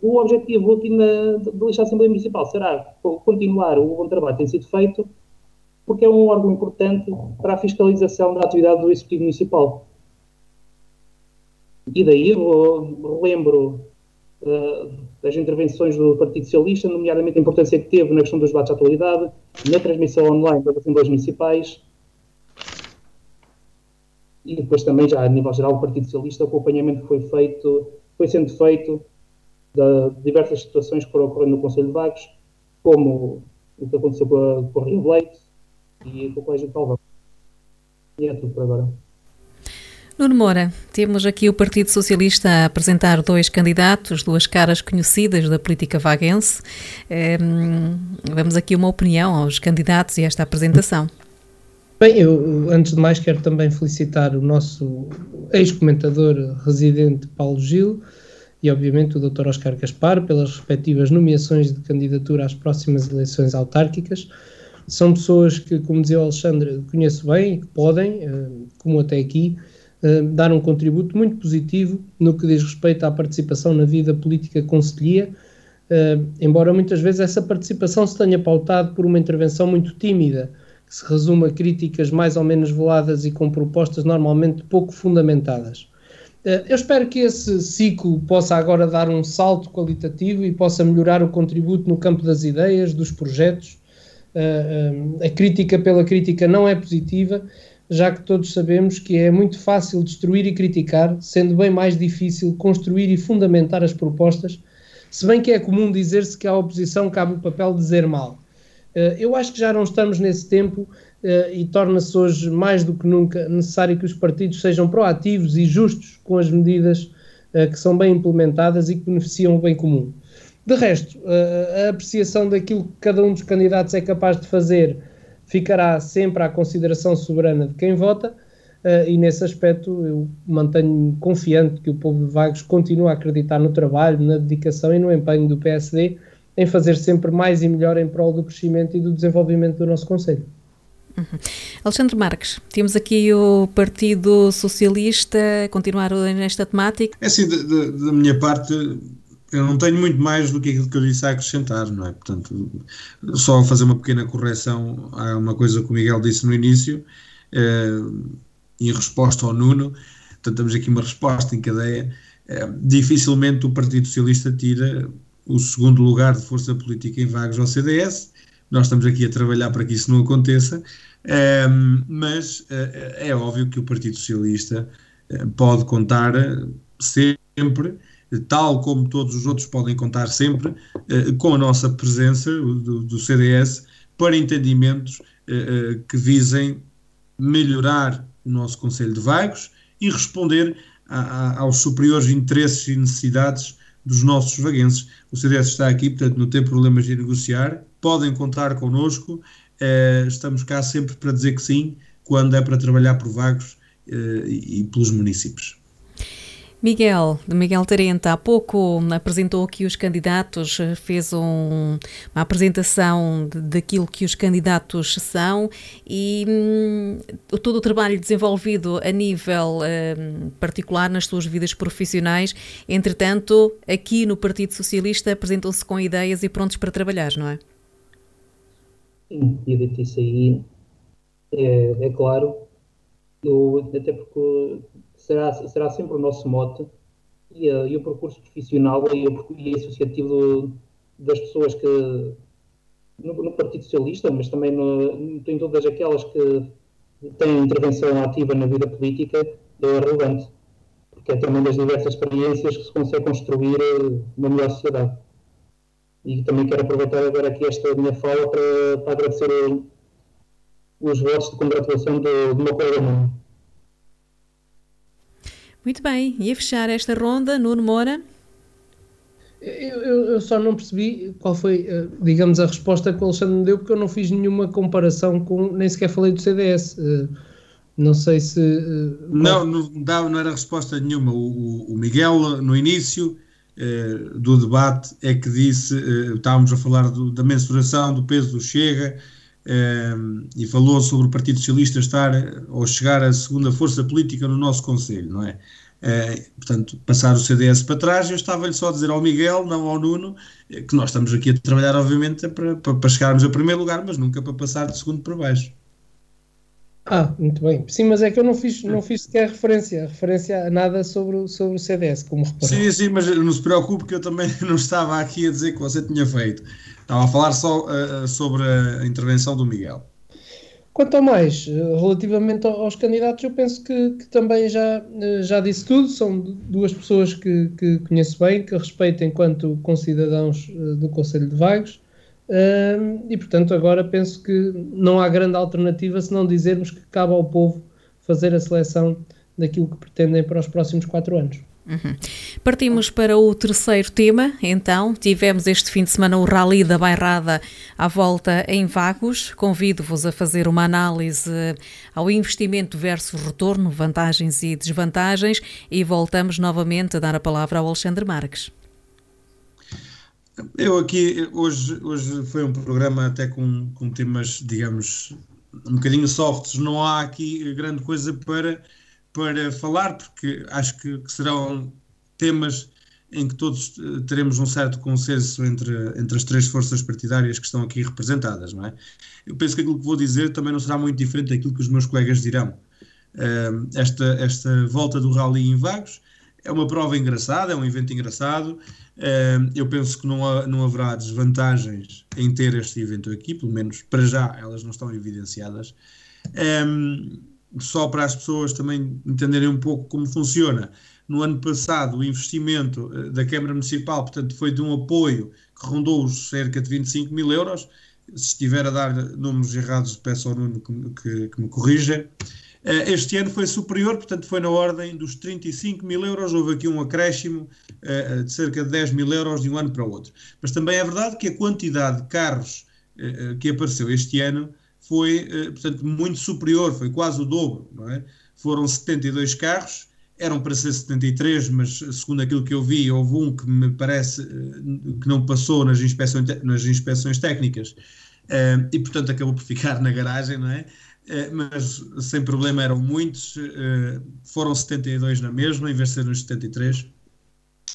O objetivo aqui na, da Assembleia Municipal será continuar o bom trabalho que tem sido feito, porque é um órgão importante para a fiscalização da atividade do Executivo Municipal. E daí lembro uh, das intervenções do Partido Socialista, nomeadamente a importância que teve na questão dos debates de atualidade, na transmissão online das Assembleias Municipais, e depois também já a nível geral do Partido Socialista o acompanhamento foi feito, foi sendo feito de diversas situações que foram ocorrendo no Conselho de Vagos, como o que aconteceu com, a, com o Rio Leite e com o Colégio de Calvão. E é tudo por agora. Nuno Moura, temos aqui o Partido Socialista a apresentar dois candidatos, duas caras conhecidas da política vaguense. Ehm, vamos aqui uma opinião aos candidatos e esta apresentação. Bem, eu antes de mais quero também felicitar o nosso ex-comentador residente Paulo Gil e obviamente o Dr. Oscar Gaspar pelas respectivas nomeações de candidatura às próximas eleições autárquicas. São pessoas que, como dizia o Alexandre, conheço bem e que podem, eh, como até aqui, eh, dar um contributo muito positivo no que diz respeito à participação na vida política conselhia, eh, embora muitas vezes essa participação se tenha pautado por uma intervenção muito tímida que se resume a críticas mais ou menos veladas e com propostas normalmente pouco fundamentadas. Eh, eu espero que esse ciclo possa agora dar um salto qualitativo e possa melhorar o contributo no campo das ideias, dos projetos. Eh, eh, a crítica pela crítica não é positiva, já que todos sabemos que é muito fácil destruir e criticar, sendo bem mais difícil construir e fundamentar as propostas, se bem que é comum dizer-se que à oposição cabe o papel de dizer mal. Eh, eu acho que já não estamos nesse tempo eh, e torna-se hoje mais do que nunca necessário que os partidos sejam proativos e justos com as medidas eh, que são bem implementadas e que beneficiam o bem comum. De resto, a apreciação daquilo que cada um dos candidatos é capaz de fazer ficará sempre à consideração soberana de quem vota, e nesse aspecto eu mantenho confiante que o povo de Vagos continua a acreditar no trabalho, na dedicação e no empenho do PSD em fazer sempre mais e melhor em prol do crescimento e do desenvolvimento do nosso Conselho. Uhum. Alexandre Marques, temos aqui o Partido Socialista, continuar nesta temática? É assim, da minha parte, eu não tenho muito mais do que aquilo que eu disse a acrescentar, não é? Portanto, só fazer uma pequena correção a uma coisa que o Miguel disse no início, eh, em resposta ao Nuno, portanto, temos aqui uma resposta em cadeia. Eh, dificilmente o Partido Socialista tira o segundo lugar de força política em vagos ao CDS. Nós estamos aqui a trabalhar para que isso não aconteça, ehm, mas uh, é óbvio que o Partido Socialista uh, pode contar sempre tal como todos os outros podem contar sempre, eh, com a nossa presença do, do CDS para entendimentos eh, que visem melhorar o nosso Conselho de Vagos e responder a, a, aos superiores interesses e necessidades dos nossos vaguenses. O CDS está aqui, portanto, não tem problemas de negociar, podem contar connosco, eh, estamos cá sempre para dizer que sim, quando é para trabalhar por vagos e pelos municípios. Miguel, Miguel Tarenta, há pouco apresentou aqui os candidatos, fez um, uma apresentação daquilo que os candidatos são e hum, todo o trabalho desenvolvido a nível hum, particular nas suas vidas profissionais. Entretanto, aqui no Partido Socialista apresentam-se com ideias e prontos para trabalhar, não é? Sim, e dito isso aí, é, é claro, eu, até porque será, será sempre o nosso mote e, uh, e o percurso profissional e, o, e associativo das pessoas que no, no, Partido Socialista, mas também no, em todas aquelas que têm intervenção ativa na vida política, é relevante, porque é também das diversas experiências que se consegue construir eh, uma melhor sociedade. E também quero aproveitar agora aqui esta minha fala para, para agradecer os votos de congratulação do, do meu colega. Muito bem, e a fechar esta ronda, Nuno Moura? Eu, eu, eu, só não percebi qual foi, eh, digamos, a resposta que o Alexandre me deu, porque eu não fiz nenhuma comparação com, nem sequer falei do CDS. Eh, não sei se. Eh, não, não, não era resposta nenhuma. O, o Miguel, no início do debate, é que disse: estávamos a falar do, da mensuração do peso do Chega e falou sobre o Partido Socialista estar ou chegar à segunda força política no nosso Conselho, não é? Uh, portanto, passar o CDS para trás, eu estava-lhe só a dizer ao Miguel, não ao Nuno, eh, que nós estamos aqui a trabalhar, obviamente, para, para, para chegarmos ao primeiro lugar, mas nunca para passar de segundo para baixo. Ah, muito bem. Sim, mas é que eu não fiz, não fiz sequer referência, referência a nada sobre, sobre o CDS, como reparou. Sim, sim, mas não se preocupe que eu também não estava aqui a dizer que você tinha feito. Estava a falar só uh, sobre a intervenção do Miguel. Quanto ao mais, relativamente aos candidatos, eu penso que, que, também já, já disse tudo. São duas pessoas que, que conheço bem, que respeito enquanto concidadãos do Conselho de Vagos e portanto, agora penso que não há grande alternativa se não dizermos que cabe ao povo fazer a seleção daquilo que pretendem para os próximos quatro anos. Uhum. Partimos para o terceiro tema, então. Tivemos este fim de semana o Rally da Bairrada à volta em Vagos. Convido-vos a fazer uma análise ao investimento versus retorno, vantagens e desvantagens, e voltamos novamente a dar a palavra ao Alexandre Marques. Eu aqui, hoje, hoje foi um programa até com, com temas, digamos, um bocadinho softs. Não há aqui grande coisa para, para falar, porque acho que, que serão temas em que todos eh, teremos um certo consenso entre, entre as três forças partidárias que estão aqui representadas, não é? Eu penso que aquilo que vou dizer também não será muito diferente daquilo que os meus colegas dirão. Uh, esta, esta volta do rally em Vagos é uma prova engraçada, é um evento engraçado, eu penso que não, não haverá desvantagens em ter este evento aqui, pelo menos para já elas não estão evidenciadas. Só para as pessoas também entenderem um pouco como funciona, no ano passado o investimento eh, da Câmara Municipal, portanto, foi de um apoio que rondou os cerca de 25 mil euros. Se estiver a dar números errados, peço ao Nuno que, que, que me corrija. Eh, este ano foi superior, portanto, foi na ordem dos 35 mil euros. Houve aqui um acréscimo uh, de cerca de 10 mil euros de um ano para o outro. Mas também é verdade que a quantidade de carros que apareceu este ano foi, uh, portanto, muito superior, foi quase o dobro, não é? Foram 72 carros, eram para ser 73, mas segundo aquilo que eu vi, houve um que me parece que não passou nas inspeções, nas inspeções técnicas e, portanto, acabou por ficar na garagem, não é? Eh, mas sem problema eram muitos, eh, foram 72 na mesma, em vez de serem os 73.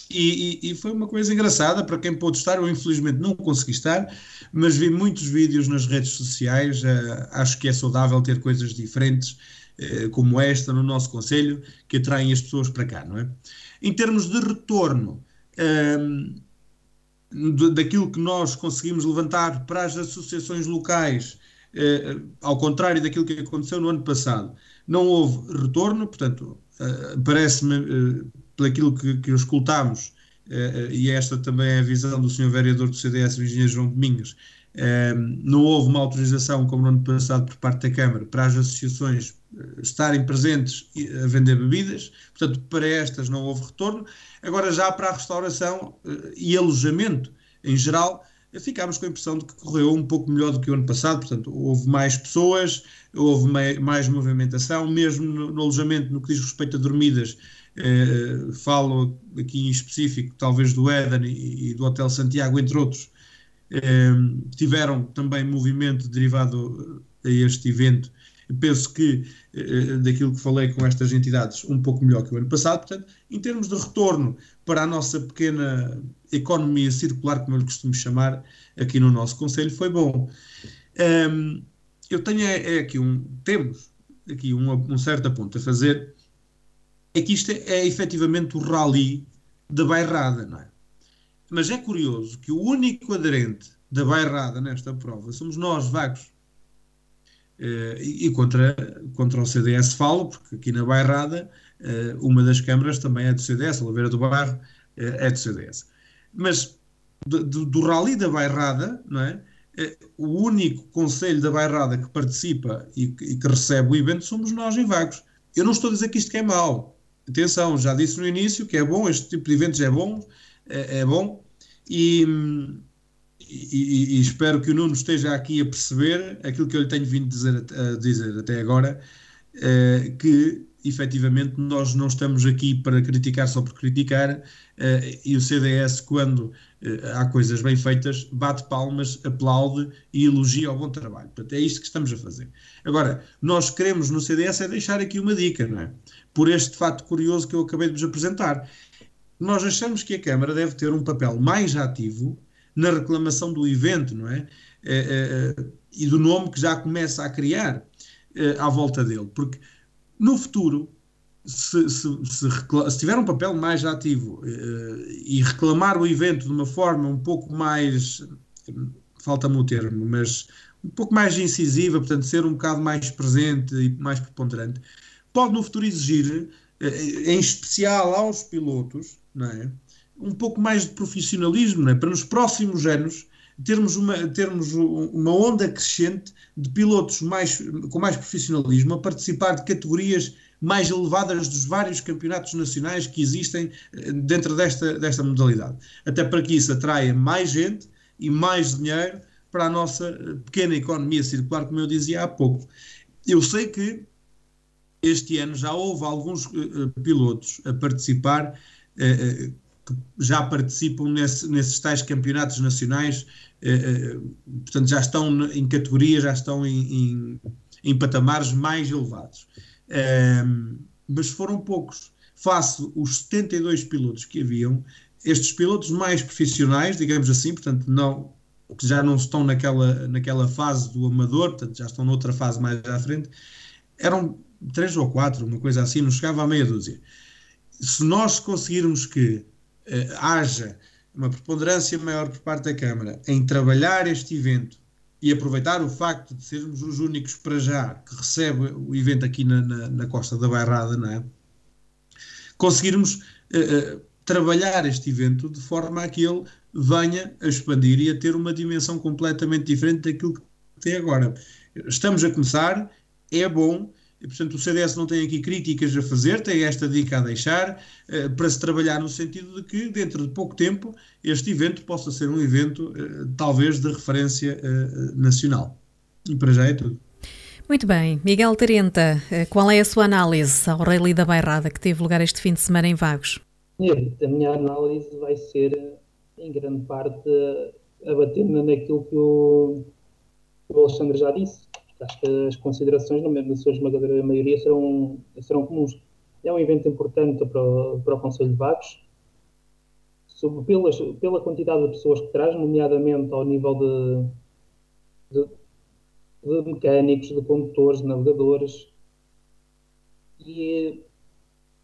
E, e, e, foi uma coisa engraçada para quem pôde estar. Eu, infelizmente, não consegui estar, mas vi muitos vídeos nas redes sociais. Uh, acho que é saudável ter coisas diferentes, uh, como esta, no nosso Conselho, que atraem as pessoas para cá, não é? Em termos de retorno, ehm, daquilo que nós conseguimos levantar para as associações locais eh, ao contrário daquilo que aconteceu no ano passado. Não houve retorno, portanto, eh, parece-me, eh, pelaquilo que, que escutámos, e esta também é a visão do Sr. Vereador do CDS, Engenheiro João Domingos, não houve uma autorização, como no ano passado, por parte da Câmara, para as associações estarem presentes a vender bebidas, portanto, para estas não houve retorno. Agora, já para a restauração e alojamento em geral, ficámos com a impressão de que correu um pouco melhor do que o ano passado, portanto, houve mais pessoas, houve mais movimentação, mesmo no, no alojamento, no que diz respeito a dormidas, eh, falo aqui em específico, talvez do Éden e, e do Hotel Santiago, entre outros, eh, tiveram também movimento derivado a este evento. penso que, eh, daquilo que falei com estas entidades, um pouco melhor que o ano passado. Portanto, em termos de retorno para a nossa pequena economia circular, como eu lhe costumo chamar, aqui no nosso Conselho, foi bom. Um, eu tenho é, é, aqui um, temos aqui um, um certo aponto a fazer, é que isto é, é efetivamente o rally da bairrada, não é? Mas é curioso que o único aderente da bairrada nesta prova somos nós, vagos. Uh, e, e contra, contra o CDS falo, porque aqui na bairrada uh, uma das câmaras também é do CDS, a Oliveira do Bairro uh, é do CDS mas do, do, do Rally da Bairrada, não é? O único conselho da Bairrada que participa e que, e que, recebe o evento somos nós em Vagos. Eu não estou a dizer que isto é mau. Atenção, já disse no início que é bom, este tipo de eventos é bom, é, é bom, e, e, e, espero que o Nuno esteja aqui a perceber aquilo que eu lhe tenho vindo dizer, a dizer até agora, é, que efetivamente nós não estamos aqui para criticar só por criticar uh, e o CDS quando uh, há coisas bem feitas bate palmas, aplaude e elogia o bom trabalho. Portanto, é isto que estamos a fazer. Agora, nós queremos no CDS é deixar aqui uma dica, não é? Por este fato curioso que eu acabei de vos apresentar. Nós achamos que a Câmara deve ter um papel mais ativo na reclamação do evento, não é? Uh, e do nome que já começa a criar à volta dele, porque no futuro, se, se, se, se, tiver um papel mais ativo uh, e reclamar o evento de uma forma um pouco mais, falta-me o termo, mas um pouco mais incisiva, portanto, ser um bocado mais presente e mais preponderante, pode no futuro exigir, uh, em especial aos pilotos, não é? um pouco mais de profissionalismo, é? para nos próximos anos termos uma, termos uma onda crescente de pilotos mais, com mais profissionalismo a participar de categorias mais elevadas dos vários campeonatos nacionais que existem eh, dentro desta, desta modalidade. Até para que isso atraia mais gente e mais dinheiro para a nossa eh, pequena economia circular, como eu dizia há pouco. Eu sei que este ano já houve alguns uh, pilotos a participar uh, que já participam nesse, nesses tais campeonatos nacionais, eh, eh, portanto já estão em categorias, já estão em, em, em patamares mais elevados. Eh, mas foram poucos. Face os 72 pilotos que haviam, estes pilotos mais profissionais, digamos assim, portanto, não, que já não estão naquela, naquela fase do amador, portanto, já estão noutra fase mais à frente, eram três ou quatro, uma coisa assim, não chegava a meia dúzia. Se nós conseguirmos que haja uma preponderância maior por parte da Câmara em trabalhar este evento e aproveitar o facto de sermos os únicos para já que recebe o evento aqui na, na, na Costa da Bairrada, não é? Conseguirmos uh, uh, trabalhar este evento de forma a que ele venha a expandir e a ter uma dimensão completamente diferente daquilo que tem agora. Estamos a começar, é bom, e, portanto, o CDS não tem aqui críticas a fazer, tem esta dica a deixar, uh, para se trabalhar no sentido de que, dentro de pouco tempo, este evento possa ser um evento, uh, talvez, de referência uh, nacional. E para já é tudo. Muito bem. Miguel Tarenta, qual é a sua análise ao Rally da Bairrada que teve lugar este fim de semana em Vagos? A minha análise vai ser, em grande parte, abatendo naquilo que o, o Alexandre já disse acho que as considerações, na sua esmagadora maioria, serão, serão comuns. É um evento importante para o, para o Conselho de Vagos, sobre, pelas, pela quantidade de pessoas que traz, nomeadamente ao nível de, de, de mecânicos, de condutores, de navegadores. E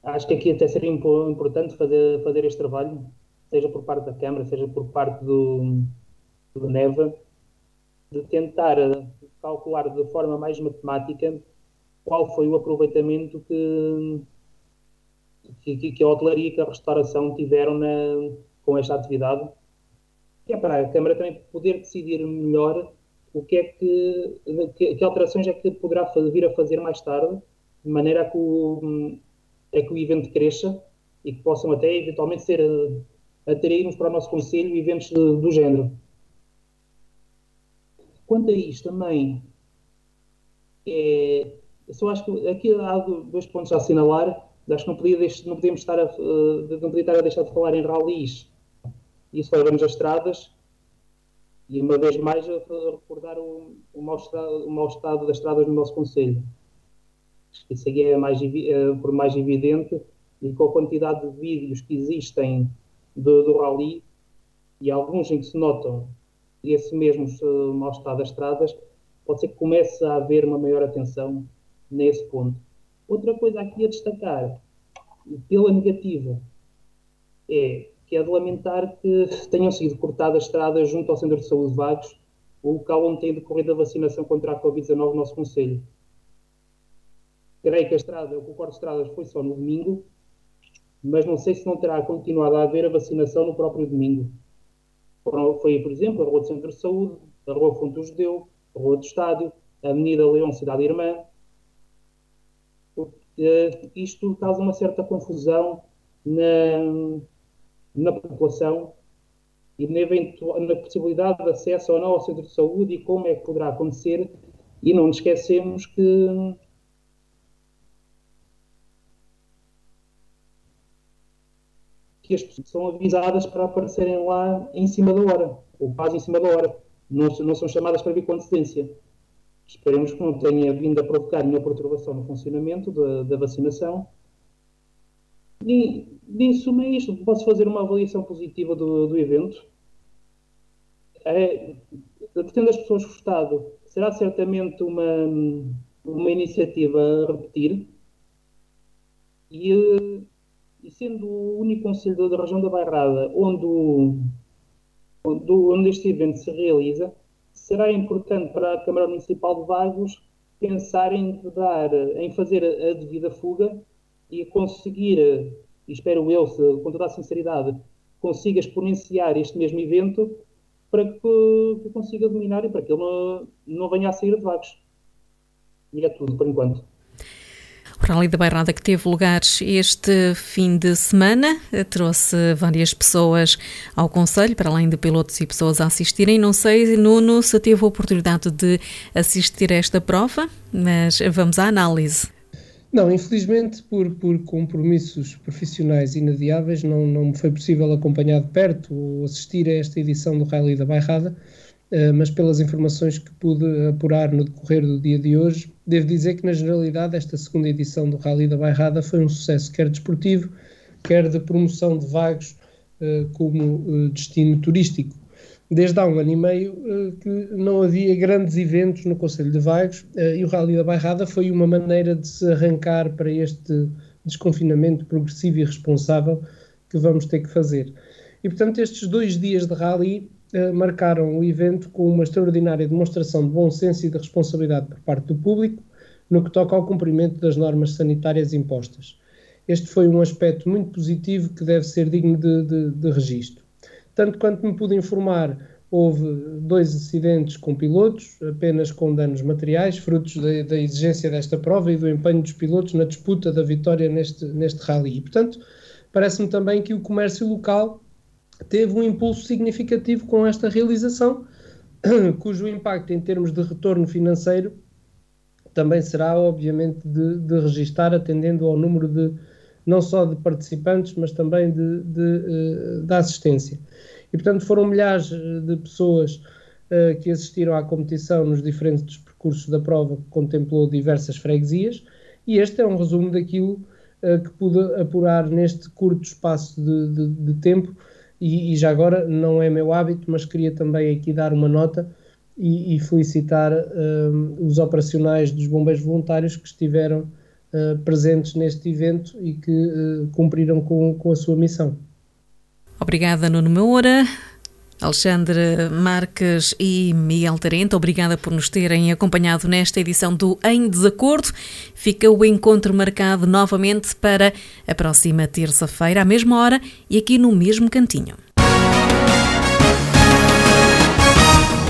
acho que aqui até seria importante fazer, fazer este trabalho, seja por parte da Câmara, seja por parte do, do NEVA, de tentar calcular de forma mais matemática qual foi o aproveitamento que, que, que a hotelaria e que a restauração tiveram na, com esta atividade, que é para a Câmara também poder decidir melhor o que é que, que, que alterações é que poderá vir a fazer mais tarde, de maneira a que o, a que o evento cresça e que possam até eventualmente ser atraídos para o nosso Conselho eventos do, do género. Quanto a isto também, é, só acho que aqui há dois pontos a assinalar. Acho que não, podia não podíamos estar a, eh, não podia estar a deixar de falar em rallies. Isso leva-nos às estradas. E uma vez mais recordar o, o, mau estado, o mau estado das estradas no nosso Conselho. Isso aí é mais, é, por mais evidente e com a quantidade de vídeos que existem do, do rally e alguns em que se notam esse mesmo mau estado das estradas, pode ser que comece a haver uma maior atenção nesse ponto. Outra coisa aqui a destacar, pela negativa, é que é de lamentar que tenham sido cortadas estradas junto ao Centro de Saúde de Vagos, o local onde tem decorrido a vacinação contra a Covid-19 no nosso Conselho. Creio que a estrada, o corte de estradas foi só no domingo, mas não sei se não terá continuado a haver a vacinação no próprio domingo. Foi, por exemplo, a Rua do Centro de Saúde, a Rua Fonte do Judeu, a Rua do Estádio, a Avenida Leão Cidade Irmã. Isto causa uma certa confusão na, na população e na, na, possibilidade de acesso ou não ao centro de saúde e como é que poderá acontecer. E não nos esquecemos que que as pessoas são avisadas para aparecerem lá em cima da hora, ou quase em cima da hora. Não, não são chamadas para vir com antecedência. Esperemos que não tenha vindo a provocar nenhuma perturbação no funcionamento da, da vacinação. E, em suma, é isto. Posso fazer uma avaliação positiva do, do evento. É, pretendo as pessoas gostado. Será certamente uma, uma iniciativa a repetir. E e sendo o único conselho da região da Bairrada onde, onde, onde este evento se realiza, será importante para a Câmara Municipal de Vagos pensar em, dar, em fazer a, a devida fuga e conseguir, e espero eu, se, com toda a sinceridade, consiga exponenciar este mesmo evento para que, que consiga dominar e para que ele não, não venha a sair de Vagos. E é tudo por enquanto. O Rally da Bairrada que teve lugar este fim de semana trouxe várias pessoas ao Conselho, para além de pilotos e pessoas a assistirem. Não sei, Nuno, se teve a oportunidade de assistir a esta prova, mas vamos à análise. Não, infelizmente, por, por compromissos profissionais inadiáveis, não, não me foi possível acompanhar de perto ou assistir a esta edição do Rally da Bairrada. Eh, mas pelas informações que pude apurar no decorrer do dia de hoje, devo dizer que, na generalidade, esta segunda edição do Rally da Bairrada foi um sucesso, quer desportivo, quer de promoção de vagos eh, como eh, destino turístico. Desde há um ano e meio que não havia grandes eventos no Conselho de Vagos e o Rally da Bairrada foi uma maneira de se arrancar para este desconfinamento progressivo e responsável que vamos ter que fazer. E, portanto, estes dois dias de rally marcaram o evento com uma extraordinária demonstração de bom senso e de responsabilidade por parte do público no que toca ao cumprimento das normas sanitárias impostas. Este foi um aspecto muito positivo que deve ser digno de, de, de registro. Tanto quanto me pude informar, houve dois acidentes com pilotos, apenas com danos materiais, frutos da, da, exigência desta prova e do empenho dos pilotos na disputa da vitória neste, neste rally. E, portanto, parece-me também que o comércio local teve um impulso significativo com esta realização, cujo impacto em termos de retorno financeiro também será, obviamente, de, de registar, atendendo ao número de, não só de participantes, mas também de, de, eh, de assistência. E, portanto, foram milhares eh, de pessoas uh, que assistiram à competição nos diferentes percursos da prova, que contemplou diversas freguesias, e este é um resumo daquilo uh, que pude apurar neste curto espaço de, de, de tempo. E, e, já agora, não é meu hábito, mas queria também aqui dar uma nota e, e felicitar uh, os operacionais dos bombeiros voluntários que estiveram uh, presentes neste evento e que uh, cumpriram com, com a sua missão. Obrigada, Nuno Moura. Alexandre Marques e Miguel Tarente, obrigada por nos terem acompanhado nesta edição do Em Desacordo. Fica o encontro marcado novamente para a próxima terça-feira, à mesma hora e aqui no mesmo cantinho.